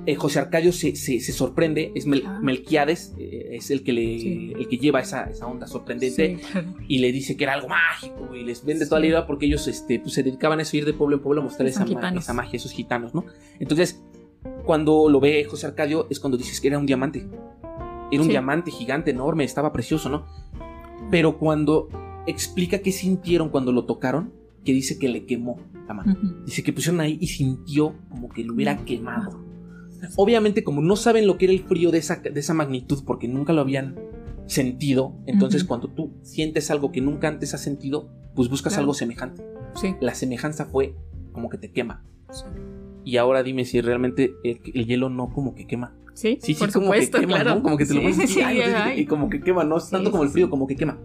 eh, José Arcadio se, se- se sorprende, es Mel- Ah. Melquiades, eh, es el que, le, Sí. el que lleva esa, esa onda sorprendente Sí, y le dice que era algo mágico y les vende toda la idea porque ellos este, pues, se dedicaban a eso, ir de pueblo en pueblo a mostrar esa, ma- esa magia, esos gitanos, ¿no? Entonces, cuando lo ve José Arcadio es cuando dices que era un diamante. Era un Sí. diamante gigante, enorme, estaba precioso, ¿no? Pero cuando explica qué sintieron cuando lo tocaron, que dice que le quemó la mano. Ujú. Dice que pusieron ahí y sintió como que lo hubiera quemado. Obviamente, como no saben lo que era el frío de esa, de esa magnitud, porque nunca lo habían sentido, entonces Ujú. cuando tú sientes algo que nunca antes has sentido, pues buscas Claro. algo semejante. Sí. La semejanza fue como que te quema. Y ahora dime si realmente el, el hielo no como que quema. Sí, Sí, sí, por como supuesto, que quema, claro. ¿no? Como que te lo pones sí, ay, ay. y como que quema, no es tanto como el frío, como que quema.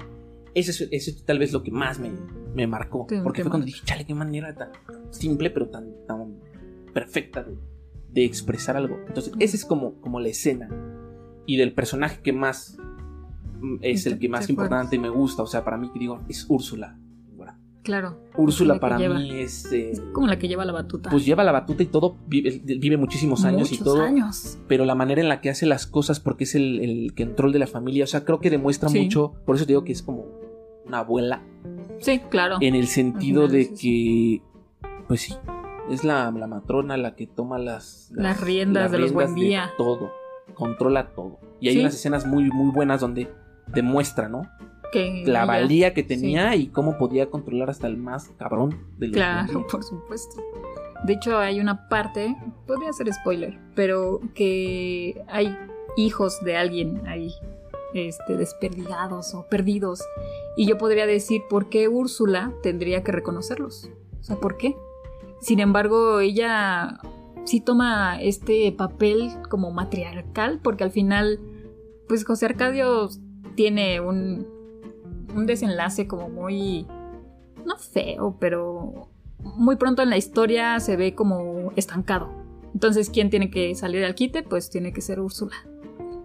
Eso es, eso es tal vez lo que más me, me marcó. Porque fue cuando dije, chale, qué manera tan simple, pero tan, tan perfecta de, de expresar algo. Entonces, esa es como, como la escena. Y del personaje que más mm, es el que más importante me gusta. O sea, para mí, que digo, es Úrsula. Claro. Úrsula para lleva. mí es. eh, Como la que lleva la batuta. pues lleva la batuta y todo, vive, vive muchísimos años Muchos y todo años. pero la manera en la que hace las cosas porque es el, el control de la familia, o sea, creo que demuestra Sí. mucho, por eso te digo que es como una abuela, Sí, claro. en el sentido final, de sí, que, pues sí, es la, la matrona la que toma las, Las riendas de los buen día. todo, controla todo. Y hay unas escenas muy, muy buenas donde demuestra, ¿no? Que La valía que tenía y cómo podía controlar hasta el más cabrón de los Claro, por supuesto. De hecho, hay una parte, podría ser spoiler, pero que hay hijos de alguien ahí, este, desperdigados o perdidos. Y yo podría decir por qué Úrsula tendría que reconocerlos. O sea, ¿por qué? Sin embargo, ella sí toma este papel como matriarcal, porque al final, pues José Arcadio tiene un, un desenlace como muy no feo, pero muy pronto en la historia se ve como estancado. Entonces, ¿quién tiene que salir al quite? Pues tiene que ser Úrsula.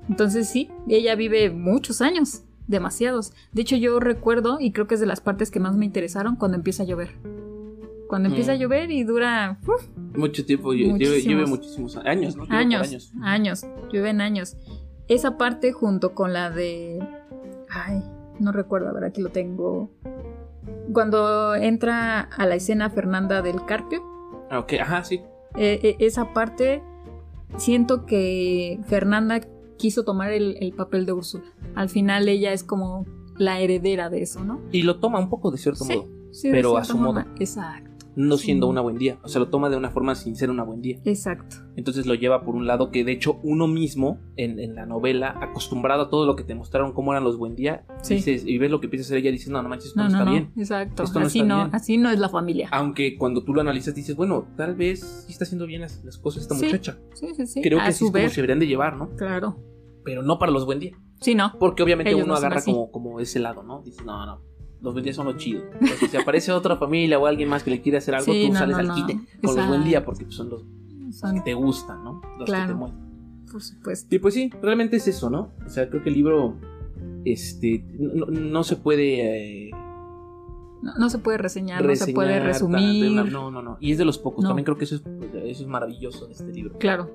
Entonces, sí, ella vive muchos años, demasiados. De hecho, yo recuerdo, y creo que es de las partes que más me interesaron, cuando empieza a llover. Cuando empieza a Mm. llover y dura Mucho tiempo, lle- lleve, Muchísimos. años, ¿no? Por años, años, llueven años. Esa parte junto con la de... Ay, no recuerdo, a ver, aquí lo tengo. Cuando entra a la escena Fernanda del Carpio, Ah, Ok, ajá, sí. eh, eh, esa parte siento que Fernanda quiso tomar el, el papel de Úrsula. Al final ella es como la heredera de eso, ¿no? Y lo toma un poco de cierto Sí. modo. Sí, de Pero a cierta su modo. forma. Exacto, no siendo Sí. una buen día. O sea, lo toma de una forma sin ser una buen día. exacto. Entonces lo lleva por un lado que de hecho uno mismo en, en la novela, acostumbrado a todo lo que te mostraron cómo eran los buen día, Sí. dices, y ves lo que empieza a hacer ella, dices, no, no manches, esto no, No, no, está no, bien. exacto. Esto no así está no, bien. así no es la familia. Aunque cuando tú lo analizas dices, bueno, tal vez sí está haciendo bien las, las cosas esta Sí. muchacha. Sí, sí, sí. Creo a que sí su es como se deberían de llevar, ¿no? claro. Pero no para los buen día. Sí, no. Porque obviamente Ellos uno agarra así. como, como ese lado, ¿no? Dices, no, no. Los buen días son los chidos. Entonces, si aparece otra familia o alguien más que le quiere hacer algo, Sí, tú no, sales no, al no. quite con los buen día porque son los Son- que te gustan, ¿no? Los que Claro. te muestran. por supuesto. Y pues sí, realmente es eso, ¿no? O sea, creo que el libro, este, no, no se puede eh, No, no se puede reseñar, no se puede resumir. una- no, no, no. Y es de los pocos. No. También creo que eso es, eso es maravilloso de este libro. Claro.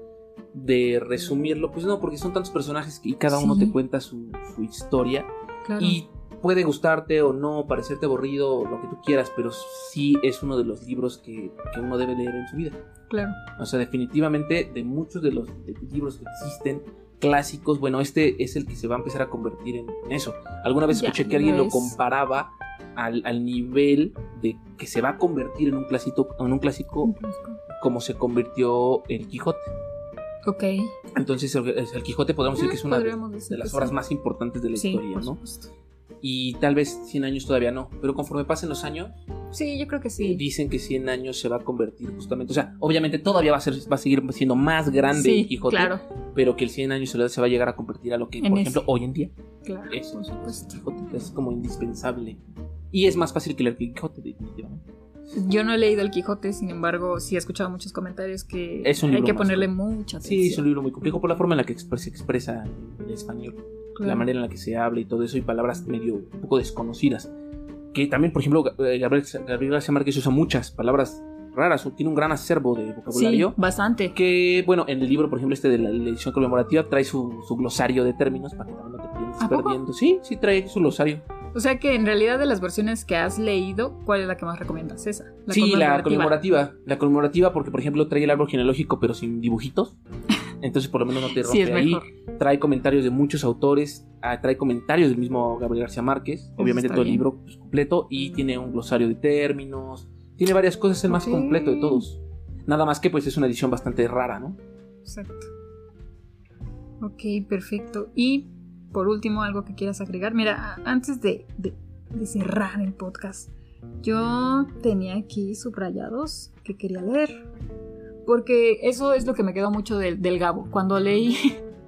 De resumirlo, pues no, porque son tantos personajes que- y cada uno te cuenta su, su historia. Claro. Y puede gustarte o no, parecerte aburrido, lo que tú quieras, pero sí es uno de los libros que, que uno debe leer en su vida. Claro. O sea, definitivamente de muchos de los de libros que existen, clásicos, bueno, este es el que se va a empezar a convertir en eso. Alguna vez Ya, escuché que alguien lo comparaba al, al nivel de que se va a convertir en un clásico, en un clásico como se convirtió el Quijote. Ok. Entonces el, el Quijote podemos decir que es una de, las obras sí. más importantes de la Sí, historia, ¿no? supuesto. Y tal vez 100 años todavía no, pero conforme pasen los años, Sí, yo creo que sí. dicen que 100 años se va a convertir justamente, o sea, obviamente todavía va a ser va a seguir siendo más grande Sí, el Quijote, claro, pero que el 100 años se va a llegar a convertir a lo que, En por ese. ejemplo, hoy en día claro. es por supuesto. Quijote, es como indispensable. Y es más fácil que leer el Quijote, definitivamente. Yo no he leído el Quijote, sin embargo, sí he escuchado muchos comentarios que Es un hay libro que más ponerle complejo. mucha atención. Sí, es un libro muy complejo por la forma en la que se expresa el español. Claro. la manera en la que se habla y todo eso, y palabras medio un poco desconocidas. Que también, por ejemplo, Gabriel, Gabriel García Márquez usa muchas palabras raras, tiene un gran acervo de vocabulario. Sí, bastante. Que, bueno, en el libro, por ejemplo, este de la, la edición conmemorativa, trae su, su glosario de términos para que también no te pierdas perdiendo. Sí, sí, trae su glosario. O sea que en realidad de las versiones que has leído, ¿cuál es la que más recomiendas? Esa. sí, la conmemorativa. La conmemorativa, porque, por ejemplo, trae el árbol genealógico, pero sin dibujitos. Entonces, por lo menos no te rompe Sí, ahí. Trae comentarios de muchos autores, ah, trae comentarios del mismo Gabriel García Márquez, obviamente está todo el libro pues, completo, y tiene un glosario de términos, tiene varias cosas, es el más completo de todos. Nada más que pues es una edición bastante rara, ¿no? Exacto. Ok, perfecto. Y por último, algo que quieras agregar. Mira, antes de, de- de cerrar el podcast, yo tenía aquí subrayados que quería leer. Porque eso es lo que me quedó mucho del, del Gabo. Cuando leí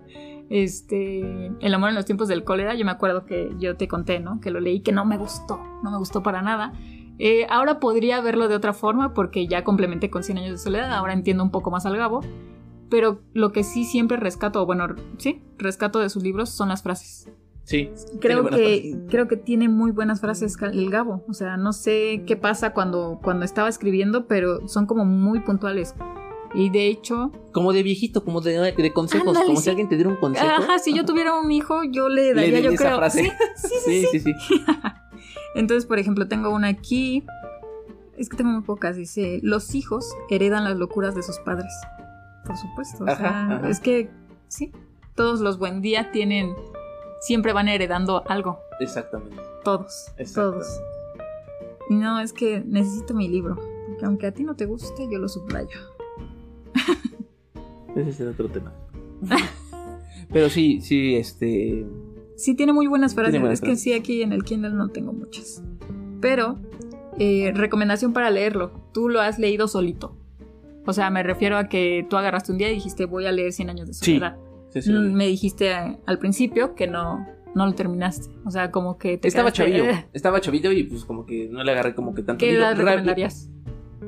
este El amor en los tiempos del cólera, yo me acuerdo que yo te conté, ¿no? Que lo leí que no me gustó, no me gustó para nada. Eh, ahora podría verlo de otra forma porque ya complementé con 100 años de soledad, ahora entiendo un poco más al Gabo. Pero lo que sí siempre rescato, bueno, sí, rescato de sus libros son las frases. Sí. Creo que, creo que tiene muy buenas frases el Gabo. O sea, no sé qué pasa cuando, cuando estaba escribiendo, pero son como muy puntuales. Y de hecho. Como de viejito, como de, de consejos, Ándale, como sí. si alguien te diera un consejo. Ajá, si yo tuviera un hijo, yo le daría, Le yo esa creo. frase. Sí, sí, sí, sí. Entonces, por ejemplo, tengo una aquí. Es que tengo muy pocas. Dice: Los hijos heredan las locuras de sus padres. Por supuesto. O sea, ajá. es que sí. Todos los buen día tienen. Siempre van heredando algo. Exactamente. Todos. Todos. Y no, es que necesito mi libro. Porque aunque a ti no te guste, yo lo subrayo. Ese es otro tema. Pero sí, sí, este. Sí, tiene muy buenas frases. Buenas es que sí, aquí en el Kindle no tengo muchas. Pero, eh, recomendación para leerlo. Tú lo has leído solito. O sea, me refiero a que tú agarraste un día y dijiste, voy a leer 100 años de Sí, soledad. sí, sí. Mm, Me dijiste eh, al principio que no, no lo terminaste. O sea, como que te Estaba quedaste- chavillo. eh, Estaba chavillo y pues como que no le agarré como que tanto. ¿Qué edad recomendarías?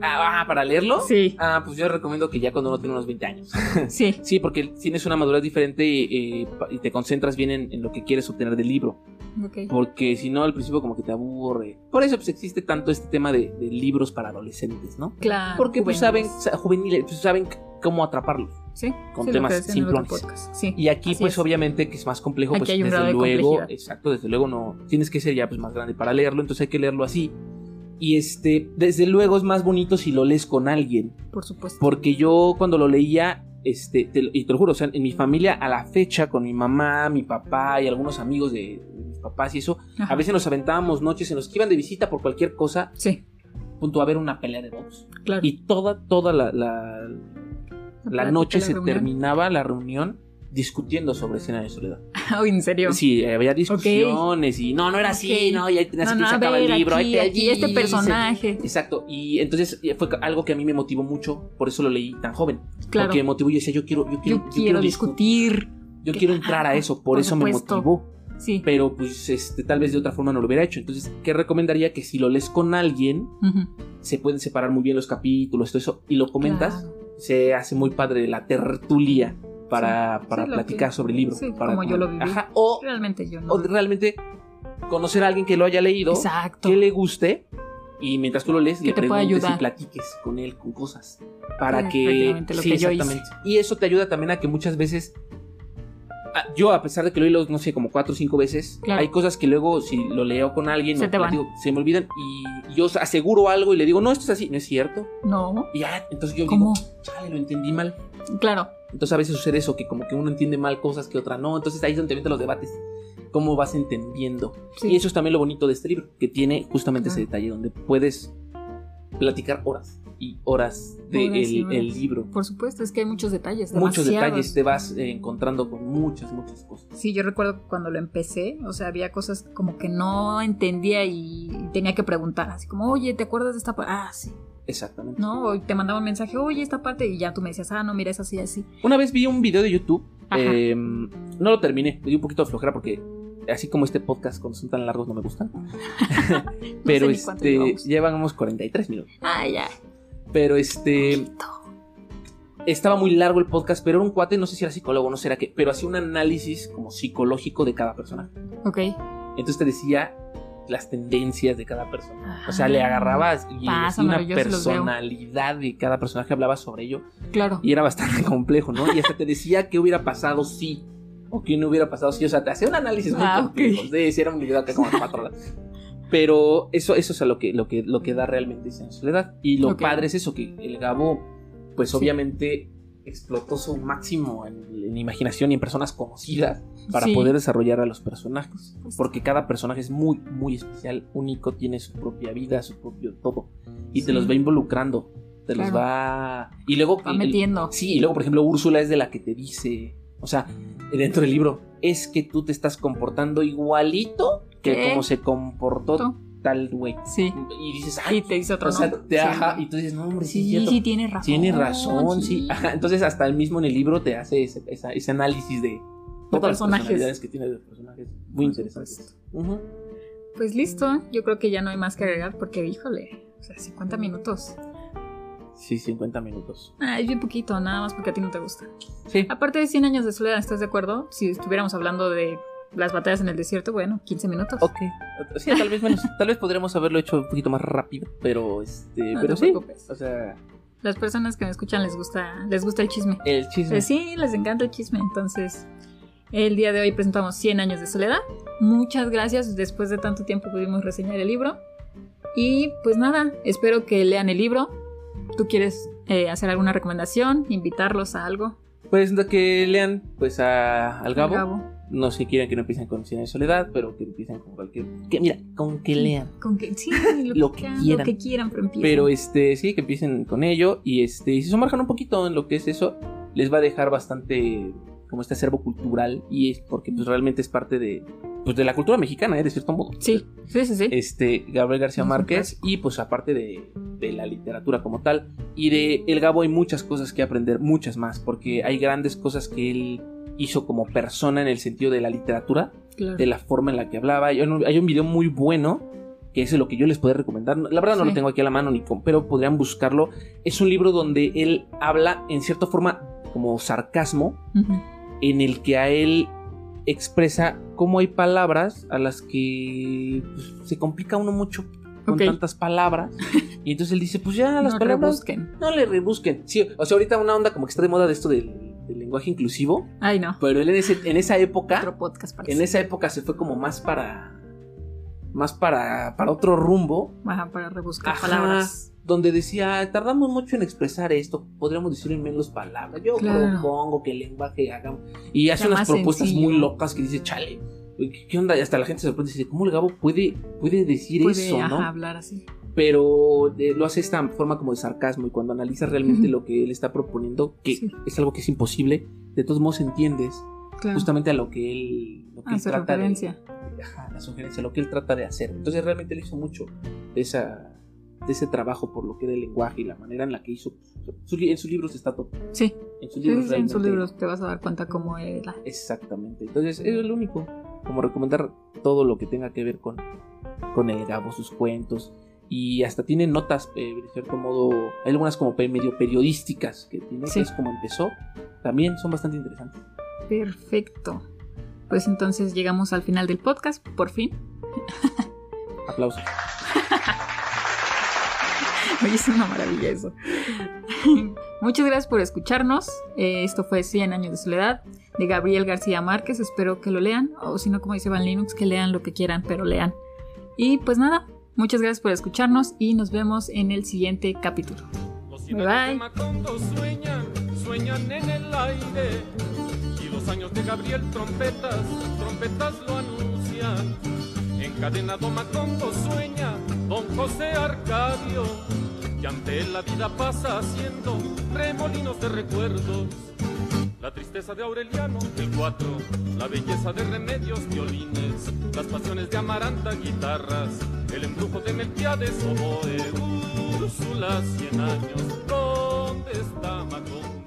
Ah, ¿para leerlo? Sí, Ah, pues yo recomiendo que ya cuando uno tiene unos 20 años. sí. Sí, porque tienes una madurez diferente y, te concentras bien en, en lo que quieres obtener del libro. Ok. Porque si no, al principio como que te aburre. Por eso pues existe tanto este tema de, de libros para adolescentes, ¿no? Claro. Porque pues saben, juveniles. pues saben cómo atraparlos. Sí, con sí, temas podcast. Sí. Y aquí pues es. obviamente que es más complejo, Aquí pues desde de luego, complejidad. exacto, desde luego no, tienes que ser ya pues más grande para leerlo, entonces hay que leerlo así. Y este, desde luego es más bonito si lo lees con alguien, Por supuesto. porque yo cuando lo leía, este, te lo- y te lo juro, o sea, en mi familia a la fecha, con mi mamá, mi papá y algunos amigos de, de mis papás y eso, Ajá. a veces nos aventábamos noches en los que iban de visita por cualquier cosa, Sí, punto a ver una pelea de box. claro. Y toda, toda la, la, noche se reunión. terminaba la reunión discutiendo sobre escena de soledad. Ay, en serio. Sí, había discusiones y no, no era así, no, y ahí tenías No, que no, sacaba ver, el libro, aquí, ahí te aquí este personaje. Exacto, y entonces eh, fue algo que a mí me motivó mucho, por eso lo leí tan joven. Claro. Porque me motivó y decía, yo quiero, yo quiero, Yo quiero discutir. Yo quiero entrar a eso, por, Por eso me motivó. Sí. Pero pues este, tal vez de otra forma no lo hubiera hecho. Entonces, ¿qué recomendaría? Que si lo lees con alguien, se pueden separar muy bien los capítulos, todo eso, y lo comentas, Claro. se hace muy padre la tertulia para, Sí, para sí, platicar que- sobre el libro. sí, para, como yo lo viví. Ajá, o, Realmente yo no. o realmente conocer a alguien que lo haya leído, Exacto. que le guste, y mientras tú lo lees, le te preguntes y platiques con él, con cosas. Para que. lo sí, que yo exactamente. Y eso te ayuda también a que muchas veces. Yo, a pesar de que lo leí, no sé, como cuatro o cinco veces, Claro. hay cosas que luego, si lo leo con alguien, Se o te platico, se me olvidan. Y yo aseguro algo y le digo, no, esto es así, no es cierto. No. Y ya, entonces yo ¿Cómo? digo, chale, lo entendí mal. Claro. Entonces a veces sucede eso, que como que uno entiende mal cosas que otra no. Entonces ahí es donde te meten los debates. Cómo vas entendiendo. Sí. Y eso es también lo bonito de este libro, que tiene justamente ese detalle donde puedes platicar horas y horas del el libro. Por supuesto, es que hay muchos detalles. Muchos demasiados. detalles te vas eh, encontrando con muchas, muchas cosas. Sí, yo recuerdo cuando lo empecé, o sea, había cosas como que no entendía y tenía que preguntar, así como, oye, ¿te acuerdas de esta? Ah, sí. Exactamente. ¿No? O te mandaba un mensaje, oye, esta parte, y ya tú me decías, ah, no, mira, es así, así. Una vez vi un video de YouTube. Eh, no lo terminé, me dio un poquito de flojera porque así como este podcast cuando son tan largos no me gustan. Pero sé ni cuánto este llevamos. llevamos 43 minutos. Ah, ya. Pero este estaba muy largo el podcast, pero era un cuate, no sé si era psicólogo, no sé era qué, pero hacía un análisis como psicológico de cada personaje. Ok. Entonces te decía las tendencias de cada persona. O sea, le agarrabas y Ah, una personalidad de cada personaje, hablaba sobre ello. Claro. Y era bastante complejo, ¿no? Y hasta te decía qué hubiera pasado si. O qué no hubiera pasado si. O sea, te hacía un análisis muy Ah, complejo. Sí, sí, era un video acá como de cuatro horas. Pero eso, eso es a lo que, lo que, lo que da realmente esa soledad. Y lo padre es eso, que el Gabo, pues Sí. obviamente explotó su máximo en, en imaginación y en personas conocidas para Sí. poder desarrollar a los personajes. Porque cada personaje es muy, muy especial, único, tiene su propia vida, su propio todo. Y te los va involucrando. Te los va. Y luego. Va el- metiendo. Sí, y luego, por ejemplo, Úrsula es de la que te dice, o sea, dentro del libro, es que tú te estás comportando igualito que ¿Qué? como se comportó Tú. Tal güey. Sí. Y dices, Y ay, te dice otro o sea, te, Sí. ajá, y tú dices, no, hombre, sí, Sí, sí, tienes razón. Tiene razón, sí. sí. Ajá, entonces hasta el mismo en el libro te hace ese, análisis de todas las personajes. personalidades que tiene de los personajes. Muy Por interesantes. Ujú. Pues listo, yo creo que ya no hay más que agregar porque, híjole, o sea, 50 minutos. Sí, 50 minutos. Ah, es bien poquito, nada más porque a ti no te gusta. Sí. Aparte de 100 años de soledad, ¿estás de acuerdo? Si estuviéramos hablando de las batallas en el desierto, bueno, 15 minutos. Ok. Sí, tal vez menos. tal vez podríamos haberlo hecho un poquito más rápido, pero este, No pero te sí. preocupes. O sea, Las personas que me escuchan les gusta, les gusta el chisme. el chisme. Pues sí, les encanta el chisme. Entonces, el día de hoy presentamos 100 años de soledad. Muchas gracias. Después de tanto tiempo pudimos reseñar el libro. Y pues nada, espero que lean el libro. ¿Tú quieres eh, hacer alguna recomendación? ¿Invitarlos a algo? Pues que lean pues a, al Gabo. Gabo. No sé si quieren que no empiecen con Cien de Soledad, pero que empiecen con cualquier. Que, mira, con que lean. Con que, sí, lo, Lo que, quieran, quieran. Lo que quieran, pero empiecen. Pero este, sí, que empiecen con ello. Y este, y si se sumerjan un poquito en lo que es eso, les va a dejar bastante como este acervo cultural. Y es porque pues realmente es parte de. Pues de la cultura mexicana, ¿eh? de cierto modo. Sí, sí, sí, sí. Este, Gabriel García Márquez. Y pues aparte de, de la literatura como tal. Y de El Gabo hay muchas cosas que aprender, muchas más. Porque hay grandes cosas que él hizo como persona en el sentido de la literatura claro. de la forma en la que hablaba. Hay un, hay un video muy bueno, que es lo que yo les puedo recomendar. La verdad no Sí. lo tengo aquí a la mano, ni con, pero podrían buscarlo. Es un libro donde él habla en cierta forma como sarcasmo, Ujú. En el que a él expresa cómo hay palabras a las que pues, se complica uno mucho con tantas palabras. y entonces él dice, pues ya las no palabras rebusquen. no le rebusquen. Sí, o sea, ahorita una onda como que está de moda de esto del, del lenguaje inclusivo, Ay, no. pero él en, ese, en esa época Otro podcast parece. en esa época se fue como más para más para, para otro rumbo Ajá, para rebuscar Ajá, palabras. donde decía tardamos mucho en expresar esto podríamos decir en menos palabras yo Claro. propongo que el lenguaje haga y hace unas propuestas sencillo. muy locas que dice chale ¿qué, onda? Y hasta la gente se sorprende y dice ¿cómo el Gabo puede, puede decir Puede eso? ajá, ¿no? hablar así. pero eh, lo hace esta forma como de sarcasmo y cuando analizas realmente lo que él está proponiendo que Sí. es algo que es imposible de todos modos entiendes Claro. justamente a lo que él, lo que él Hace trata de, referencia. ajá, la sugerencia, lo que él trata de hacer. Entonces realmente él hizo mucho de esa de ese trabajo por lo que era el lenguaje y la manera en la que hizo su en sus libros está todo. Sí, En sus libros sí, en sus libros te vas a dar cuenta cómo era. Exactamente. Entonces es el único como recomendar todo lo que tenga que ver con con el Gabo, sus cuentos y hasta tiene notas eh, de cierto modo, hay algunas como medio periodísticas que tiene, Sí. que es como empezó, también son bastante interesantes. Perfecto. Pues entonces llegamos al final del podcast, por fin. Aplausos. Oye, es una maravilla eso. Muchas gracias por escucharnos. Eh, esto fue 100 años de soledad de Gabriel García Márquez. Espero que lo lean. O si no, como dice Van Linux, que lean lo que quieran, pero lean. Y pues nada, muchas gracias por escucharnos y nos vemos en el siguiente capítulo. Bye, bye. Los años de Gabriel trompetas, trompetas lo anuncian. Encadenado Macondo sueña, don José Arcadio. Y ante él la vida pasa haciendo remolinos de recuerdos. La tristeza de Aureliano, el 4, la belleza de remedios, violines, las pasiones de Amaranta, guitarras, el embrujo de Melquiades, oboe, Úrsula, cien años, ¿dónde está Macondo?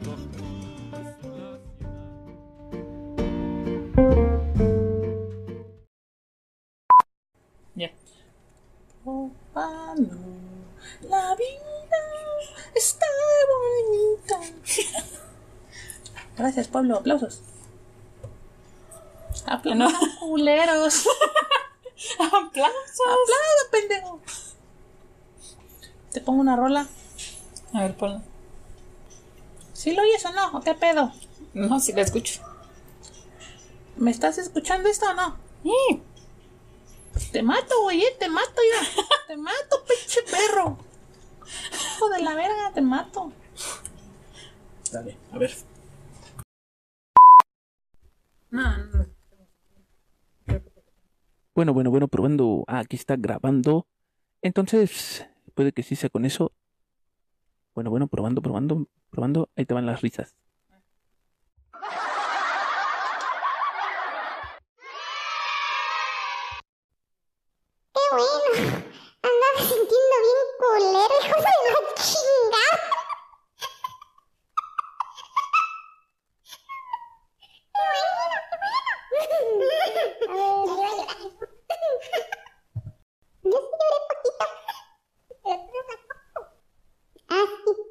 Gracias, Pablo. Aplausos. Aplausos, culeros. ¡Aplausos! Aplausos, pendejo. Te pongo una rola. A ver, ponlo. ¿Sí lo oyes o no? ¿O qué pedo? No, si la escucho. ¿Me estás escuchando esto o no? Te mato, güey, eh, te mato ya. Te mato, pinche perro. Hijo de la verga, te mato. Dale, a ver. Bueno, bueno, bueno, probando. Ah, aquí está grabando. Entonces, puede que sí sea con eso. Bueno, bueno, probando, probando, probando. Ahí te van las risas. Qué bueno, andaba sintiendo bien culero, hijo de la chingada. Dia sih udah kita. Asik.